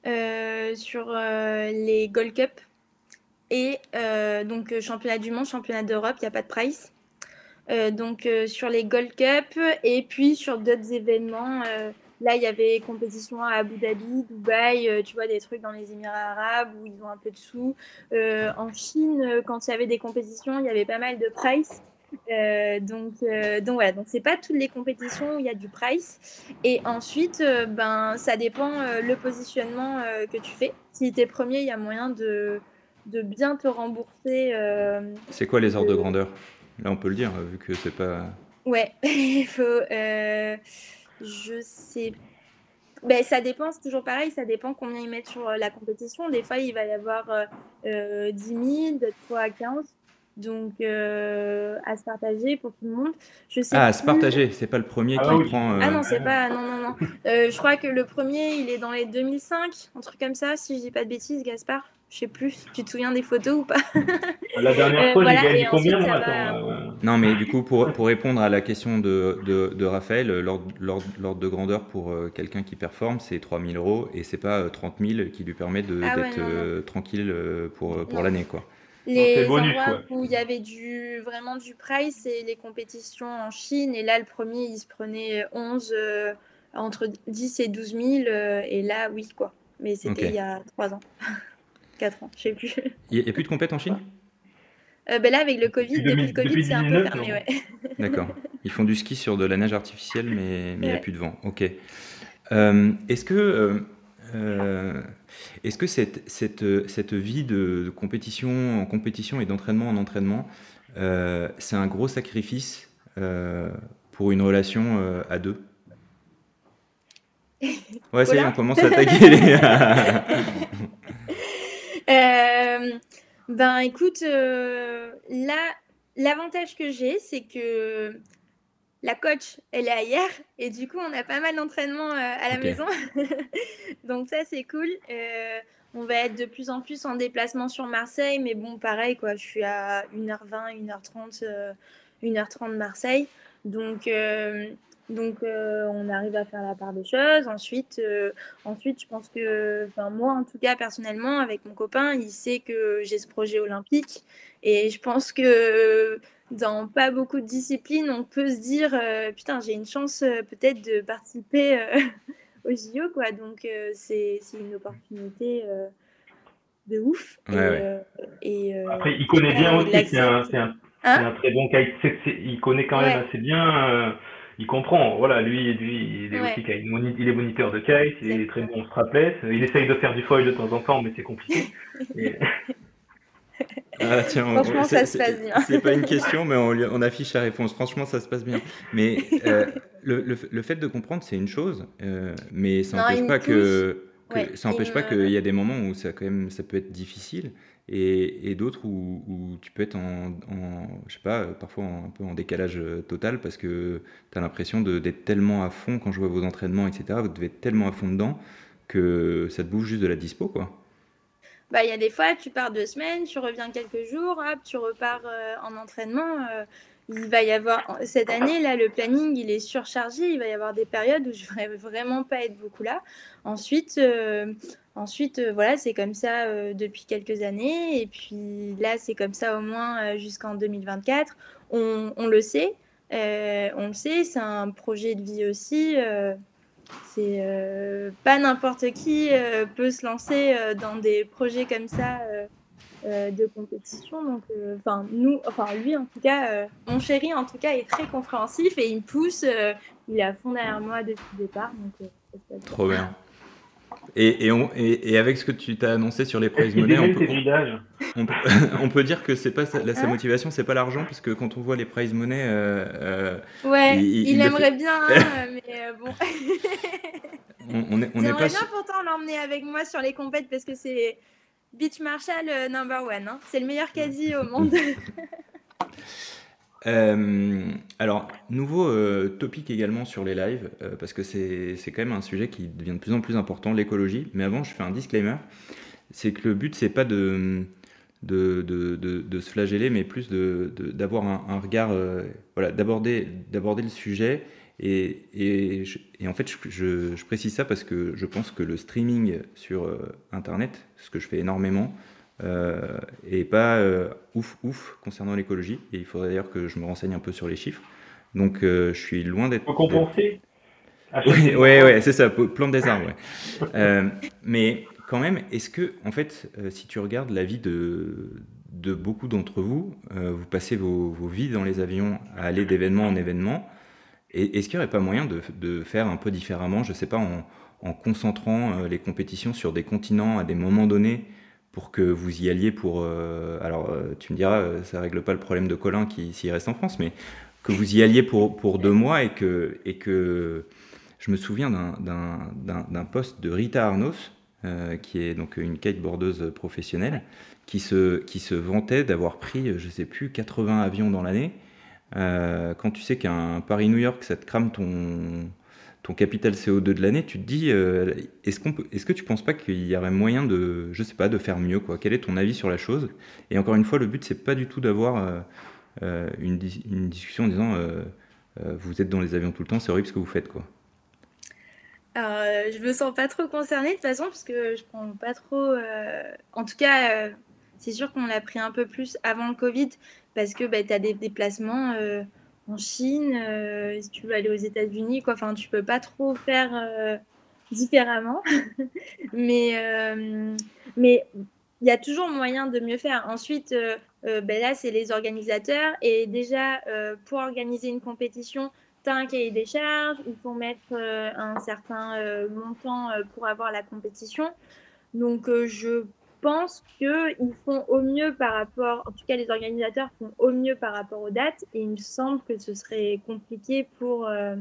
Speaker 3: euh, sur les Gold Cup et donc championnat du monde, championnat d'Europe, il n'y a pas de price. donc, sur les Gold Cup et puis sur d'autres événements. Là, il y avait compétition à Abu Dhabi, Dubaï, tu vois, des trucs dans les Émirats arabes où ils ont un peu de sous. en Chine, quand il y avait des compétitions, il y avait pas mal de price. Euh, donc, euh, donc voilà, donc c'est pas toutes les compétitions où il y a du price. Et ensuite, euh, ben ça dépend le positionnement que tu fais. Si tu es premier, il y a moyen de, de bien te rembourser.
Speaker 1: c'est quoi les ordres de grandeur? Là, on peut le dire, vu que c'est pas.
Speaker 3: Ouais, il faut. je sais ben, ça dépend, c'est toujours pareil, ça dépend combien ils mettent sur la compétition. Des fois, il va y avoir euh, 10 000, d'autres fois 15 donc euh, à se partager pour tout le monde.
Speaker 1: Je sais ah, à se partager, c'est pas le premier ah qui prend.
Speaker 3: Euh, ah non, c'est pas. Non, non, non. Euh, je crois que le premier, il est dans les 2005, un truc comme ça, si je dis pas de bêtises, Gaspard. Je sais plus. Tu te souviens des photos ou pas?
Speaker 2: La dernière fois, j'ai gagné combien
Speaker 1: Non, mais du coup, pour, pour répondre à la question de, de, de Raphaël, l'ordre de grandeur pour quelqu'un qui performe, c'est 3000 euros et c'est pas 30 000 qui lui permet ah d'être tranquille pour, pour l'année, quoi.
Speaker 3: Les endroits où il y avait du, vraiment du price, c'est les compétitions en Chine. Et là, le premier, il se prenait 11, euh, entre 10 et 12 000. Euh, et là, oui, quoi. Mais c'était il y a 3 ans. 4 ans, je sais plus.
Speaker 1: Il n'y a, plus de compète en Chine?
Speaker 3: Euh, ben Là, avec le Covid, depuis, le Covid, c'est un peu fermé. Ouais.
Speaker 1: D'accord. Ils font du ski sur de la neige artificielle, mais il n'y a plus de vent. Ok. Est-ce que euh, est-ce que cette, cette, cette vie de, compétition en compétition et d'entraînement en entraînement, euh, c'est un gros sacrifice euh, pour une relation à deux? Ouais, ça y est, on commence à attaquer
Speaker 3: ben écoute, là, l'avantage que j'ai, c'est que la coach, elle est ailleurs et du coup, on a pas mal d'entraînement euh, à la maison. Donc ça, c'est cool. Euh, on va être de plus en plus en déplacement sur Marseille, mais bon, pareil, quoi. Je suis à 1h20, 1h30, 1h30 de Marseille. Donc, euh, donc on arrive à faire la part des choses. Ensuite, ensuite je pense que, moi, en tout cas, personnellement, avec mon copain, il sait que j'ai ce projet olympique. Et je pense que dans pas beaucoup de disciplines, on peut se dire euh, putain, j'ai une chance euh, peut-être de participer euh, au JO, quoi. Donc c'est une opportunité de ouf.
Speaker 2: Et, Après, il connaît bien aussi, c'est un, un, hein un, très bon cas. Il connaît quand même assez bien. il comprend, voilà, lui, lui il est aussi il est moniteur de kite, il est très bon strapless, il essaye de faire du foil de temps en temps, mais c'est compliqué.
Speaker 1: Ah, tiens, Franchement, ça se passe bien. C'est pas une question, mais on, affiche la réponse. Franchement, ça se passe bien. Mais euh, le, le, fait de comprendre, c'est une chose, euh, mais ça n'empêche pas que, ça n'empêche pas qu'il y a des moments où ça, quand même, ça peut être difficile et, et d'autres où, où, tu peux être en, en, je sais pas, parfois un peu en décalage total parce que tu as l'impression d'être tellement à fond quand je vois vos entraînements, etc. Vous devez être tellement à fond dedans que ça te bouge juste de la dispo, quoi
Speaker 3: bah, il y a des fois, tu pars deux semaines, tu reviens quelques jours, hop, tu repars euh, en entraînement. Euh, il va y avoir, cette année, là, le planning, il est surchargé. Il va y avoir des périodes où je ne vais vraiment pas être beaucoup là. Ensuite, euh, ensuite voilà, c'est comme ça depuis quelques années. Et puis là, c'est comme ça au moins jusqu'en 2024. On, on, le sait. on le sait, c'est un projet de vie aussi. C'est euh, pas n'importe qui euh, peut se lancer euh, dans des projets comme ça de compétition. Donc, enfin, nous, enfin, lui en tout cas, mon chéri en tout cas est très compréhensif et il me pousse. il est à fond derrière moi depuis le départ. Donc,
Speaker 1: Trop bien. Et, et, avec ce que tu t'as annoncé sur les prize money, on peut, on, peut, dire que c'est pas sa, sa hein motivation, c'est pas l'argent, parce que quand on voit les prize money, euh,
Speaker 3: euh, ouais, il, aimerait bien, hein, mais euh, bon. on, est, J'aimerais bien pourtant l'emmener avec moi sur les compètes parce que c'est Beach Marshall number one. Hein. C'est le meilleur quasi au monde.
Speaker 1: Euh, alors, nouveau euh, topic également sur les lives, euh, parce que c'est quand même un sujet qui devient de plus en plus important, l'écologie. Mais avant, je fais un disclaimer. C'est que le but, c'est pas de de, de, se flageller, mais plus d'avoir un, un, regard, voilà, d'aborder le sujet. Et, et, et, en fait, je, je, précise ça parce que je pense que le streaming sur Internet, ce que je fais énormément, euh, et pas euh, ouf ouf concernant l'écologie. Et il faudrait d'ailleurs que je me renseigne un peu sur les chiffres. Donc euh, je suis loin d'être.
Speaker 2: compenser.
Speaker 1: Oui, ouais, ouais, c'est ça, plante des arbres. mais quand même, est-ce que, en fait, si tu regardes la vie de, de beaucoup d'entre vous, vous passez vos, vos, vies dans les avions à aller d'événement en événement, est-ce qu'il n'y aurait pas moyen de, de, faire un peu différemment, je ne sais pas, en, en concentrant les compétitions sur des continents à des moments donnés pour que vous y alliez pour... Euh, alors, euh, tu me diras, euh, ça règle pas le problème de Colin qui s'y reste en France, mais que vous y alliez pour, pour deux mois et que, et que je me souviens d'un poste de Rita Arnos, qui est donc une kiteboardeuse professionnelle, qui se, qui se vantait d'avoir pris, je sais plus, 80 avions dans l'année. quand tu sais qu'un Paris-New York, ça te crame ton, ton capital CO2 de l'année, tu te dis, euh, est-ce, qu'on peut, est-ce que tu penses pas qu'il y aurait moyen de, je sais pas, de faire mieux quoi? Quel est ton avis sur la chose? Et encore une fois, le but c'est pas du tout d'avoir euh, euh, une, discussion en disant, vous êtes dans les avions tout le temps, c'est horrible ce que vous faites quoi.
Speaker 3: Alors, je me sens pas trop concernée de toute façon parce que je prends pas trop. En tout cas, c'est sûr qu'on l'a pris un peu plus avant le Covid parce que bah, tu as des déplacements en Chine, euh, si tu veux aller aux États-Unis, quoi. Enfin, tu peux pas trop faire euh, différemment. mais euh, mais il y a toujours moyen de mieux faire. Ensuite, ben là, c'est les organisateurs. Et déjà, pour organiser une compétition, tu as un cahier des charges. Il faut mettre un certain montant pour avoir la compétition. Donc, je pense qu'ils font au mieux par rapport, en tout cas les organisateurs font au mieux par rapport aux dates, et il me semble que ce serait compliqué pour, euh,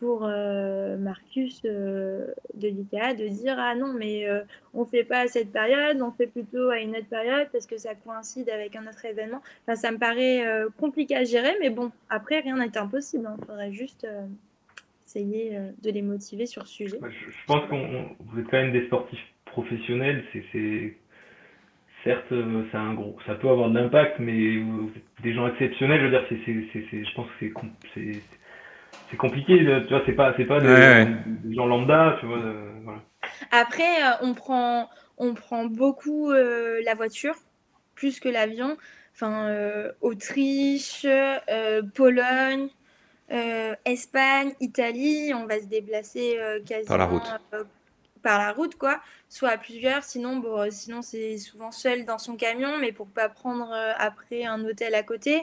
Speaker 3: pour euh, Marcus euh, de l'ICA de dire ah non mais on fait pas à cette période, on fait plutôt à une autre période parce que ça coïncide avec un autre événement. Enfin ça me paraît compliqué à gérer, mais bon après rien n'est impossible, il hein. faudrait juste essayer de les motiver sur ce sujet.
Speaker 2: Je, pense que vous êtes quand même des sportifs professionnel, c'est certes ça un gros, ça peut avoir de l'impact, mais des gens exceptionnels, je veux dire, c'est, je pense que c'est c'est compliqué, tu vois, c'est pas c'est pas des, gens lambda, tu vois. voilà.
Speaker 3: Après, euh, on prend on prend beaucoup euh, la voiture plus que l'avion. Enfin, euh, Autriche, Pologne, Espagne, Italie, on va se déplacer quasiment
Speaker 1: par la route
Speaker 3: par la route, quoi, soit à plusieurs. Sinon, bon, euh, sinon c'est souvent seul dans son camion, mais pour pas prendre euh, après un hôtel à côté.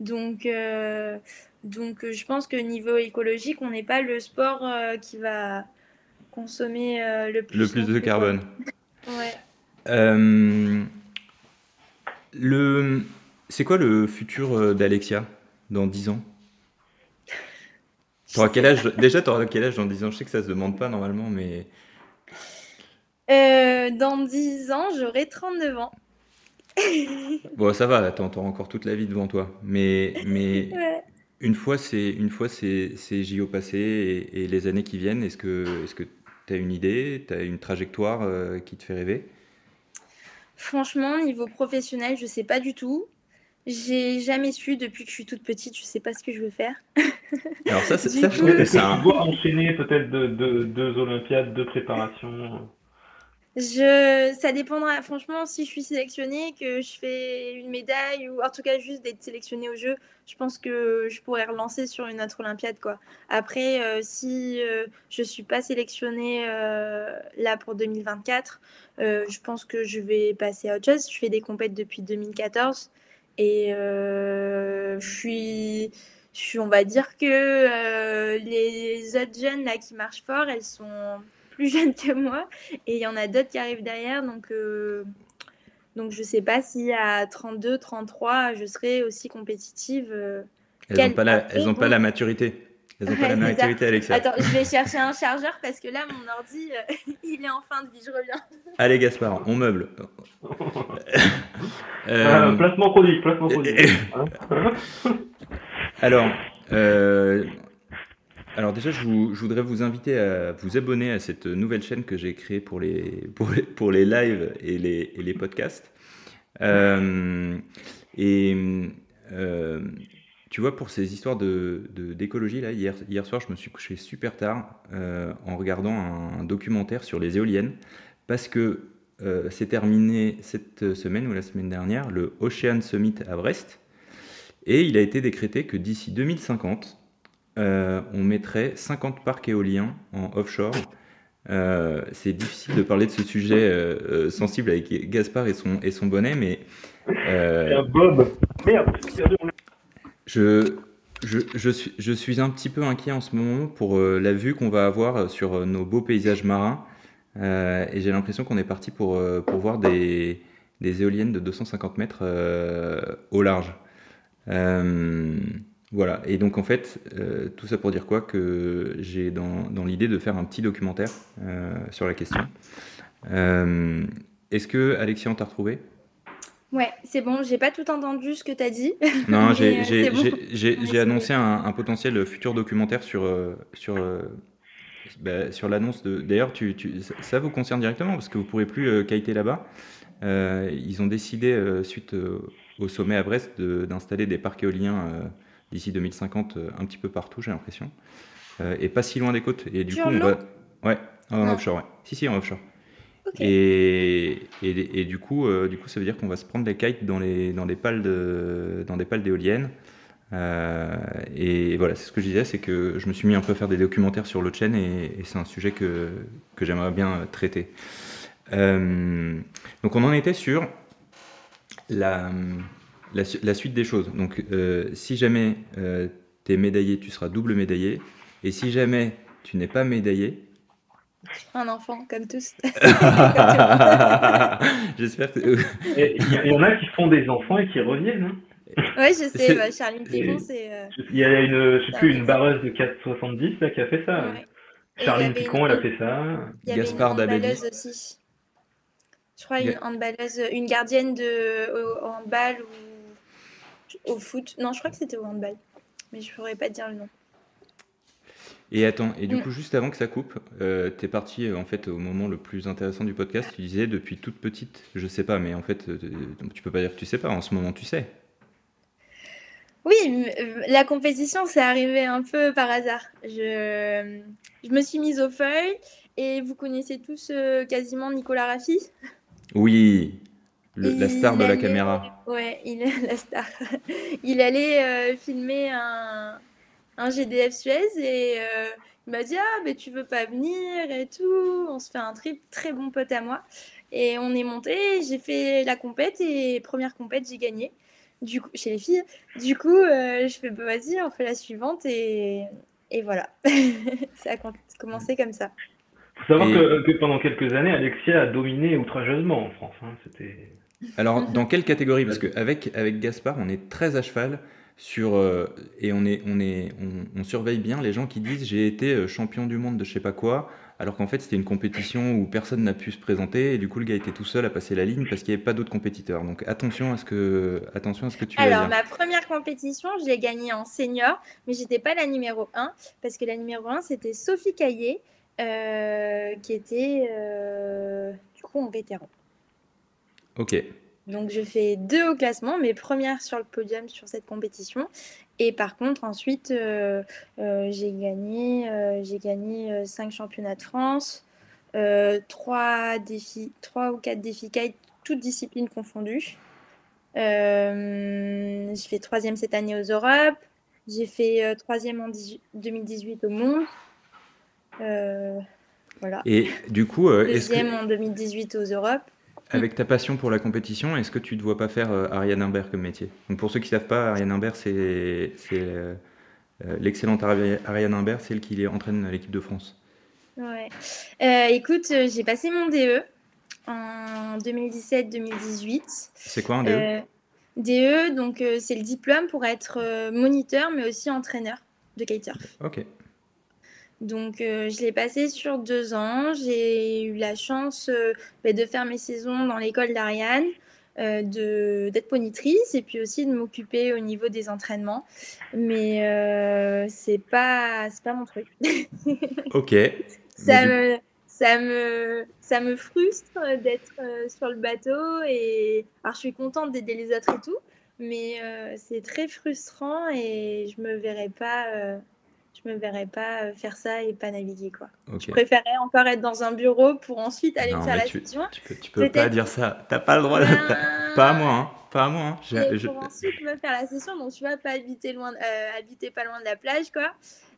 Speaker 3: Donc, euh, donc je pense que niveau écologique, on n'est pas le sport qui va consommer le plus,
Speaker 1: le plus de carbone.
Speaker 3: ouais.
Speaker 1: le... C'est quoi le futur d'Alexia dans 10 ans? Quel âge? Déjà, tu auras quel âge dans 10 ans? Je sais que ça se demande pas normalement, mais
Speaker 3: euh, dans 10 ans, j'aurai 39 ans.
Speaker 1: bon, ça va, tu as encore toute la vie devant toi. Mais, mais une fois c'est une fois c'est JO passé et, les années qui viennent, est-ce que est-ce que tu as une idée, tu as une trajectoire euh, qui te fait rêver?
Speaker 3: Franchement, niveau professionnel, je sais pas du tout. J'ai jamais su depuis que je suis toute petite, je sais pas ce que je veux faire.
Speaker 1: Alors ça, c'est ça, je trouve que
Speaker 2: ça. enchaîner peut-être deux Olympiades, deux préparations?
Speaker 3: Ça dépendra, franchement, si je suis sélectionnée, que je fais une médaille ou en tout cas juste d'être sélectionnée au jeu, je pense que je pourrais relancer sur une autre Olympiade. Quoi. Après, euh, si euh, je ne suis pas sélectionnée euh, là pour 2024, je pense que je vais passer à autre chose. Je fais des compètes depuis 2014 et je suis, on va dire que les autres jeunes là qui marchent fort, elles sont plus jeune que moi. Et il y en a d'autres qui arrivent derrière. Donc, euh, donc je ne sais pas si à 32, 33, je serai aussi compétitive. Euh,
Speaker 1: elles n'ont pas, la, elles ont pas la maturité. Elles n'ont pas la maturité, Alexia.
Speaker 3: Attends, je vais chercher un chargeur parce que là, mon ordi, euh, il est en fin de vie. Je reviens.
Speaker 1: Allez, Gaspard, on meuble.
Speaker 2: placement produit, placement produit.
Speaker 1: Alors, alors déjà, je, voudrais vous inviter à vous abonner à cette nouvelle chaîne que j'ai créée pour les, pour les, lives et les, les podcasts. Euh, et euh, tu vois, pour ces histoires de, d'écologie, là, hier, hier soir, je me suis couché super tard euh, en regardant un, documentaire sur les éoliennes parce que c'est terminé cette semaine ou la semaine dernière le Ocean Summit à Brest et il a été décrété que d'ici 2050, euh, on mettrait 50 parcs éoliens en offshore. Euh, c'est difficile de parler de ce sujet euh, sensible avec Gaspard et son, et son bonnet, mais.
Speaker 2: Bob Merde
Speaker 1: je, je, je, suis, je suis un petit peu inquiet en ce moment pour la vue qu'on va avoir sur nos beaux paysages marins. et j'ai l'impression qu'on est parti pour, pour voir des, des éoliennes de 250 mètres au large. Voilà, et donc en fait, euh, tout ça pour dire quoi? Que j'ai dans, dans l'idée de faire un petit documentaire euh, sur la question. Euh, est-ce que Alexia, on t'a retrouvé?
Speaker 3: Ouais, c'est bon, j'ai pas tout entendu ce que tu as dit.
Speaker 1: Non, j'ai annoncé un, potentiel futur documentaire sur, sur, bah, sur l'annonce de. D'ailleurs, tu, tu, ça vous concerne directement parce que vous pourrez plus kiter là-bas. ils ont décidé, suite au sommet à Brest, d'installer des parcs éoliens d'ici 2050 euh, un petit peu partout, j'ai l'impression. Euh, et pas si loin des côtes. Et du coup, on va. Ouais, en ah. offshore, ouais. Si, si, en offshore. Et, et, du, coup, euh, du coup, ça veut dire qu'on va se prendre des kites dans, les, dans des pales de, dans des pales d'éoliennes. et voilà, c'est ce que je disais, c'est que je me suis mis un peu à faire des documentaires sur l'autre chaîne et, c'est un sujet que, que j'aimerais bien traiter. donc on en était sur la, la, suite des choses. Donc, euh, si jamais euh, tu es médaillé, tu seras double médaillé. Et si jamais tu n'es pas médaillé.
Speaker 3: Un enfant, comme tous.
Speaker 1: J'espère que.
Speaker 2: Il y, en a qui font des enfants et qui reviennent. Hein.
Speaker 3: Oui, je sais, bah, Charline Picon, c'est. Euh,
Speaker 2: il y a une, je sais plus, une barreuse de 4,70 là, qui a fait ça. Charline Picon, elle a fait ça.
Speaker 1: Gaspard Dabelli.
Speaker 3: aussi. Je crois une handballeuse, une gardienne de handball ou au foot. Non, je crois que c'était au handball. Mais je ne pourrais pas dire le nom.
Speaker 1: Et attends, et du mm. coup, juste avant que ça coupe, euh, tu es parti euh, en fait au moment le plus intéressant du podcast. Tu disais depuis toute petite, je sais pas, mais en fait, euh, tu peux pas dire que tu sais pas. En ce moment, tu sais.
Speaker 3: Oui, la compétition, c'est arrivé un peu par hasard. Je, je me suis mise aux feuilles et vous connaissez tous quasiment Nicolas Raffi?
Speaker 1: Oui la star de la caméra.
Speaker 3: Ouais, il est la star. il allait euh, filmer un, un, GDF Suez et euh, il m'a dit Ah, mais tu veux pas venir et tout. On se fait un trip, très bon pote à moi. Et on est monté, j'ai fait la compète et première compète, j'ai gagné. Du coup, chez les filles. Du coup, euh, je fais bah, Vas-y, on fait la suivante et, et voilà. Ça a commencé comme ça.
Speaker 2: Il faut savoir que, pendant quelques années, Alexia a dominé outrageusement en France. Hein. C'était.
Speaker 1: Alors, dans quelle catégorie? Parce qu'avec avec Gaspard, on est très à cheval sur euh, et on est on est on, surveille bien les gens qui disent j'ai été euh, champion du monde de je sais pas quoi alors qu'en fait c'était une compétition où personne n'a pu se présenter et du coup le gars était tout seul à passer la ligne parce qu'il n'y avait pas d'autres compétiteurs. Donc attention à ce que attention à ce que tu
Speaker 3: alors ma première compétition je l'ai gagnée en senior mais j'étais pas la numéro 1 parce que la numéro 1 c'était Sophie Caillé euh, qui était du coup en vétéran
Speaker 1: Ok.
Speaker 3: Donc je fais deux au classement, mes premières sur le podium sur cette compétition. Et par contre, ensuite, euh, euh, j'ai gagné, euh, j'ai gagné cinq championnats de France, trois défis, trois ou quatre défis kite, toutes disciplines confondues. j'ai fait troisième cette année aux Europes. J'ai fait troisième en 2018 au monde. voilà.
Speaker 1: Et du coup,
Speaker 3: deuxième en 2018 aux Europes.
Speaker 1: Avec ta passion pour la compétition, est-ce que tu ne te vois pas faire euh, Ariane Imbert comme métier? Donc Pour ceux qui ne savent pas, Ariane Imbert, c'est euh, euh, l'excellente Ariane Imbert, celle qui entraîne l'équipe de France.
Speaker 3: Ouais. écoute, j'ai passé mon DE en 2017-2018.
Speaker 1: C'est quoi un DE
Speaker 3: DE, donc c'est le diplôme pour être moniteur, mais aussi entraîneur de kitesurf.
Speaker 1: Ok.
Speaker 3: Donc, euh, je l'ai passé sur deux ans. J'ai eu la chance euh, bah, de faire mes saisons dans l'école d'Ariane, euh, d'être ponitrice et puis aussi de m'occuper au niveau des entraînements. Mais c'est pas, pas mon truc.
Speaker 1: ok.
Speaker 3: ça, me, ça, me, ça me frustre d'être sur le bateau. Et... Alors, je suis contente d'aider les autres et tout, mais c'est très frustrant et je me verrai pas je me verrais pas euh, faire ça et pas naviguer quoi. Je préférerais encore être dans un bureau pour ensuite aller faire la session.
Speaker 1: Tu peux, tu peux pas dire ça. T'as pas le droit. De... Pas à moi. Hein. Pas à moi. Hein.
Speaker 3: Je, Pour ensuite me faire la session, donc tu vas pas habiter loin, euh, habiter pas loin de la plage quoi.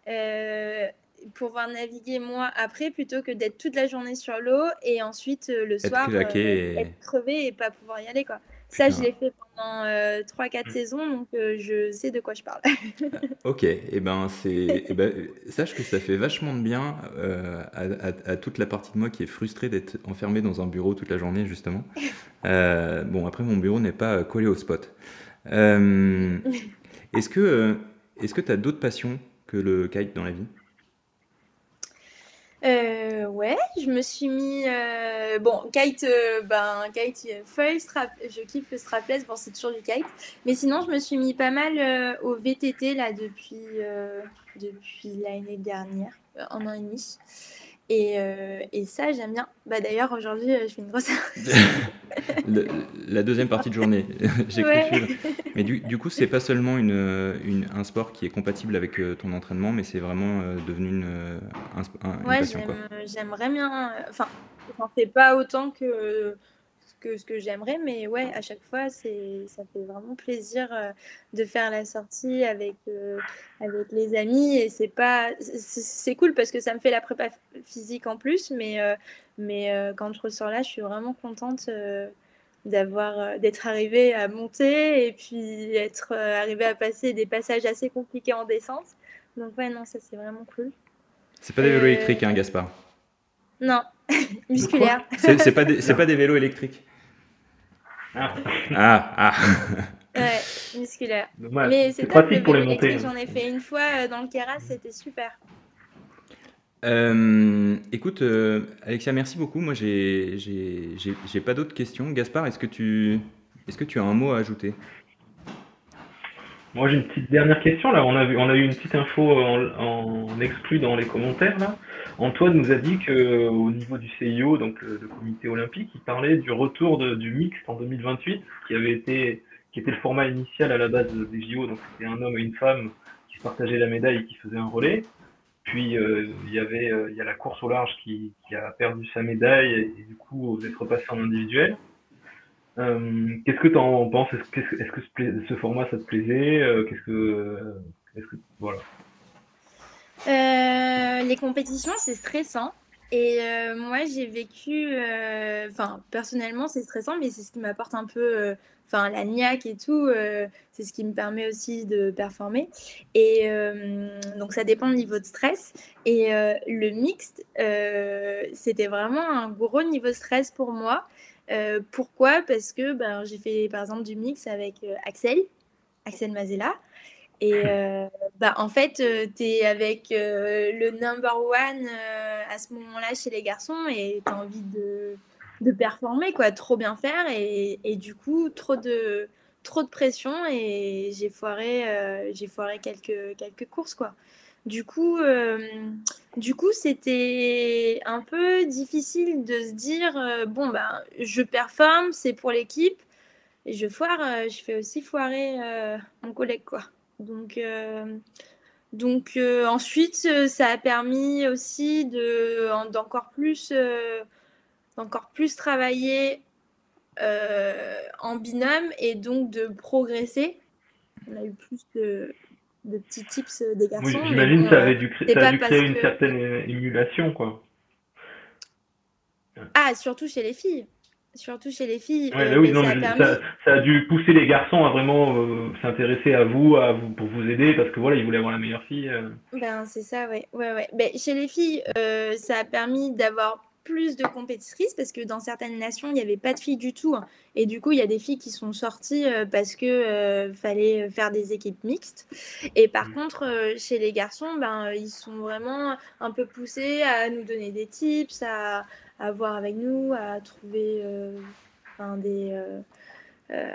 Speaker 3: Euh, pour pouvoir naviguer moi après plutôt que d'être toute la journée sur l'eau et ensuite le soir être crevé et pas pouvoir y aller quoi. Ça, je l'ai fait pendant 3-4 euh, mm. saisons, donc euh, je sais de quoi je parle.
Speaker 1: ok, et eh ben c'est, eh ben, sache que ça fait vachement de bien euh, à, toute la partie de moi qui est frustrée d'être enfermée dans un bureau toute la journée, justement. bon, après, mon bureau n'est pas collé au spot. est-ce que est-ce que tu as d'autres passions que le kite dans la vie?
Speaker 3: Euh, ouais, je me suis mis. Euh, bon, kite, euh, ben, kite, feuille, strap, je kiffe le strapless, bon, c'est toujours du kite. Mais sinon, je me suis mis pas mal au VTT là depuis, depuis l'année dernière, un an et demi. Et, euh, et ça, j'aime bien. Bah, D'ailleurs, aujourd'hui, euh, je fais une grosse.
Speaker 1: la deuxième partie de journée, j'ai cru Mais du, du coup, c'est pas seulement une, une, un sport qui est compatible avec euh, ton entraînement, mais c'est vraiment devenu une, un,
Speaker 3: un, ouais, J'aimerais bien. Enfin, j'en fais pas autant que ce que j'aimerais, mais ouais, à chaque fois, c'est, ça fait vraiment plaisir euh, de faire la sortie avec, euh, avec les amis. Et c'est pas, c'est, cool parce que ça me fait la prépa physique en plus, mais, euh, mais quand je ressors là, je suis vraiment contente d'avoir, d'être arrivée à monter et puis être arrivée à passer des passages assez compliqués en descente. Donc ouais, non, ça c'est vraiment cool.
Speaker 1: C'est pas des vélos électriques, hein, Gaspard
Speaker 3: Non, musculaire.
Speaker 1: C'est pas, des, pas des vélos électriques. Ah, ah. ah.
Speaker 3: ouais, musculaire. Mais c'est pratique pour les monter. J'en ai fait une fois euh, dans le Keras, c'était super.
Speaker 1: Euh, écoute, euh, Alexia, merci beaucoup. Moi, j'ai pas d'autres questions. Gaspard, est-ce que, tu, est que tu as un mot à ajouter?
Speaker 2: Moi, j'ai une petite dernière question. Là, on a, vu, on a eu une petite info en, en exclu dans les commentaires. Là. Antoine nous a dit qu'au niveau du CIO, donc le, comité olympique, il parlait du retour du mixte en 2028, qui avait été qui était le format initial à la base des JO, donc c'était un homme et une femme qui partageaient la médaille et qui faisaient un relais. Puis euh, il y avait euh, il y a la course au large qui, a perdu sa médaille et, du coup vous êtes repassé en individuel. Euh, qu'est-ce que tu en penses? Est-ce que, ce, format ça te plaisait? Qu'est-ce que, est-ce que voilà
Speaker 3: euh, les compétitions, c'est stressant. Et euh, moi, j'ai vécu, euh, enfin, personnellement, c'est stressant, mais c'est ce qui m'apporte un peu, enfin, la niaque et tout, c'est ce qui me permet aussi de performer. Et donc, ça dépend du niveau de stress. Et le mixte, c'était vraiment un gros niveau de stress pour moi. pourquoi? Parce que ben, j'ai fait, par exemple, du mix avec Axel, Axel Mazella. Et euh, bah, en fait, euh, tu es avec euh, le number one à ce moment-là chez les garçons et tu as envie de, de, performer, quoi, trop bien faire. Et, et, du coup, trop de, trop de pression et j'ai foiré, j'ai foiré quelques, quelques courses. Quoi. Du coup, du coup, c'était un peu difficile de se dire bon, ben, je performe, c'est pour l'équipe. Et je foire, je fais aussi foirer mon collègue, quoi. Donc, euh, donc euh, ensuite, euh, ça a permis aussi de, d'encore plus, d'encore plus travailler en binôme et donc de progresser. On a eu plus de, de petits tips des garçons.
Speaker 2: j'imagine que ça, avait dû, ça a dû créer une certaine émulation, quoi.
Speaker 3: Ah, surtout chez les filles surtout chez les filles.
Speaker 2: Euh, ça, a dû pousser les garçons à vraiment euh, s'intéresser à vous, à vous, pour vous aider, parce que voilà, ils voulaient avoir la meilleure fille. Euh.
Speaker 3: Ben, c'est ça, ouais. ouais, ouais. Ben, chez les filles, ça a permis d'avoir plus de compétitrices parce que dans certaines nations, il n'y avait pas de filles du tout. Hein. Et du coup, il y a des filles qui sont sorties parce que fallait faire des équipes mixtes. Et par mmh. contre, chez les garçons, ben, ils sont vraiment un peu poussés à nous donner des tips, à, à voir avec nous, à trouver euh, des. Euh, euh,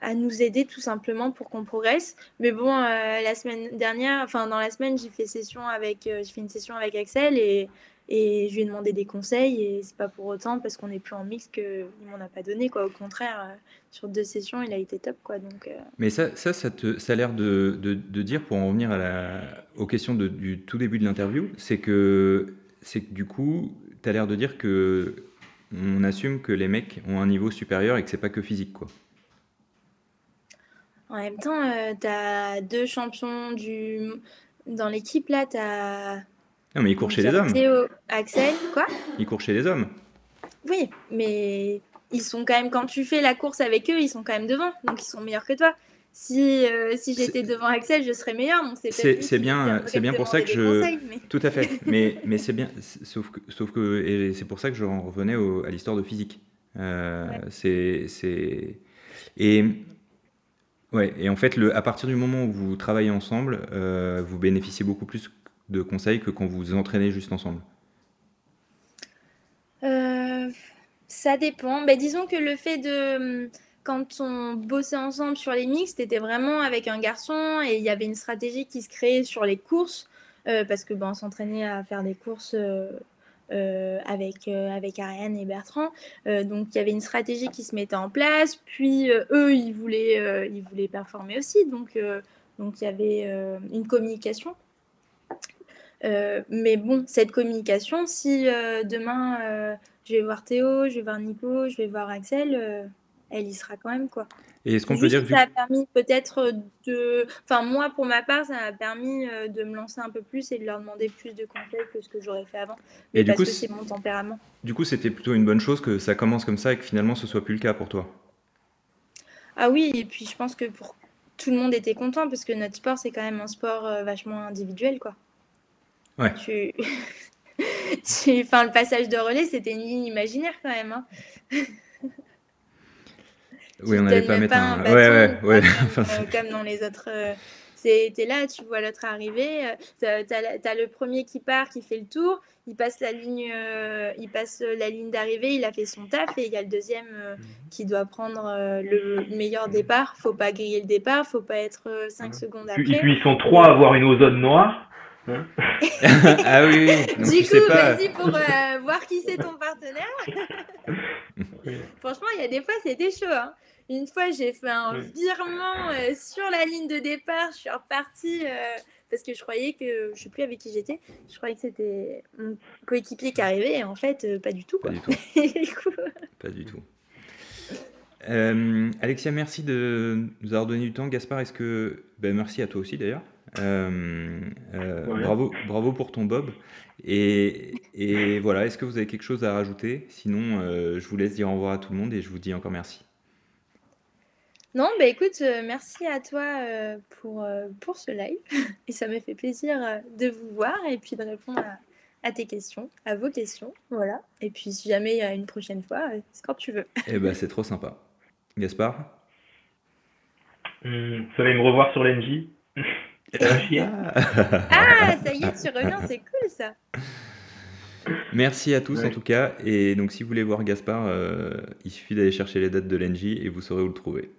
Speaker 3: à nous aider tout simplement pour qu'on progresse. Mais bon, la semaine dernière, enfin dans la semaine, j'ai fait session avec, j'ai fait une session avec Axel et, et je lui ai demandé des conseils et c'est pas pour autant parce qu'on n'est plus en mix qu'il m'en a pas donné quoi. Au contraire, sur deux sessions, il a été top quoi. Donc.
Speaker 1: Mais ça, ça, ça, ça a l'air de, de, de, dire pour en revenir à la, aux questions du tout début de l'interview, c'est que c'est que du coup, tu as l'air de dire que on assume que les mecs ont un niveau supérieur et que c'est pas que physique, quoi.
Speaker 3: En même temps, euh, tu as deux champions du... dans l'équipe, là, tu as...
Speaker 1: Non, mais ils courent chez les hommes.
Speaker 3: Axel, quoi?
Speaker 1: Ils courent chez les hommes.
Speaker 3: Oui, mais ils sont quand même, quand tu fais la course avec eux, ils sont quand même devant, donc ils sont meilleurs que toi si, euh, si j'étais devant Axel, je serais meilleur.
Speaker 1: c'est bien, c'est bien pour ça que je. Tout à fait. mais mais c'est bien, sauf que, sauf que et c'est pour ça que je revenais à l'histoire de physique. Euh, C'est et Ouais, et en fait, le, à partir du moment où vous travaillez ensemble, euh, vous bénéficiez beaucoup plus de conseils que quand vous vous entraînez juste ensemble.
Speaker 3: Ça dépend. Ben, disons que le fait de quand on bossait ensemble sur les mix, c'était vraiment avec un garçon et il y avait une stratégie qui se créait sur les courses euh, parce que ben, on s'entraînait à faire des courses euh, avec, euh, avec Ariane et Bertrand. Donc il y avait une stratégie qui se mettait en place, puis eux, ils voulaient, ils voulaient performer aussi, donc, donc il y avait une communication. mais bon, cette communication, si demain je vais voir Théo, je vais voir Nico, je vais voir Axel, elle y sera quand même quoi.
Speaker 1: Et est-ce qu'on peut dire que
Speaker 3: ça a permis peut-être de, enfin moi pour ma part, ça m'a permis euh, de me lancer un peu plus et de leur demander plus de conseils que ce que j'aurais fait avant. et parce du coup, que c'est mon tempérament.
Speaker 1: Du coup, c'était plutôt une bonne chose que ça commence comme ça et que finalement ce soit plus le cas pour toi?
Speaker 3: Ah oui, et puis je pense que pour tout le monde était content parce que notre sport c'est quand même un sport euh, vachement individuel quoi.
Speaker 1: Ouais.
Speaker 3: Tu... Enfin, le passage de relais, c'était une ligne imaginaire quand même. Hein.
Speaker 1: Oui, on n'allait pas mettre un.
Speaker 3: ouais, ouais, ouais. Comme, euh, comme dans les autres. Euh, c'était là, tu vois l'autre arriver. Euh, tu as, le premier qui part, qui fait le tour. Il passe la ligne, il passe la ligne d'arrivée. Il a fait son taf et il y a le deuxième mhm. qui doit prendre le meilleur départ. Faut pas griller le départ. Faut pas être 5 secondes après.
Speaker 2: Et puis ils sont trois à avoir une ozone noire. Hein
Speaker 1: ah oui,
Speaker 3: oui. du coup, vas-y pour voir qui c'est ton partenaire. Franchement, il y a des fois, c'était chaud. Hein. Une fois, j'ai fait un virement euh, sur la ligne de départ. Je suis repartie euh, parce que je croyais que, je sais plus avec qui j'étais, je croyais que c'était mon coéquipier qui arrivait. Et en fait, euh, pas du tout.
Speaker 1: Pas du tout. Pas du tout. Alexia, merci de nous avoir donné du temps. Gaspard, est-ce que. Ben, merci à toi aussi d'ailleurs. Bravo, bravo pour ton Bob. Et, et voilà, est-ce que vous avez quelque chose à rajouter? Sinon, je vous laisse dire au revoir à tout le monde et je vous dis encore merci.
Speaker 3: Non, bah écoute, euh, merci à toi euh, pour, euh, pour ce live. Et ça me fait plaisir de vous voir et puis de répondre à, tes questions, à vos questions. Voilà. Et puis si jamais il y a une prochaine fois, c'est quand tu veux.
Speaker 1: Eh ben, c'est trop sympa. Gaspard?
Speaker 2: Hum, Vous allez me revoir sur l'NJ
Speaker 3: Ah, ça y est, tu reviens, c'est cool ça.
Speaker 1: Merci à tous en tout cas. Et donc si vous voulez voir Gaspard, il suffit d'aller chercher les dates de l'NJ et vous saurez où le trouver.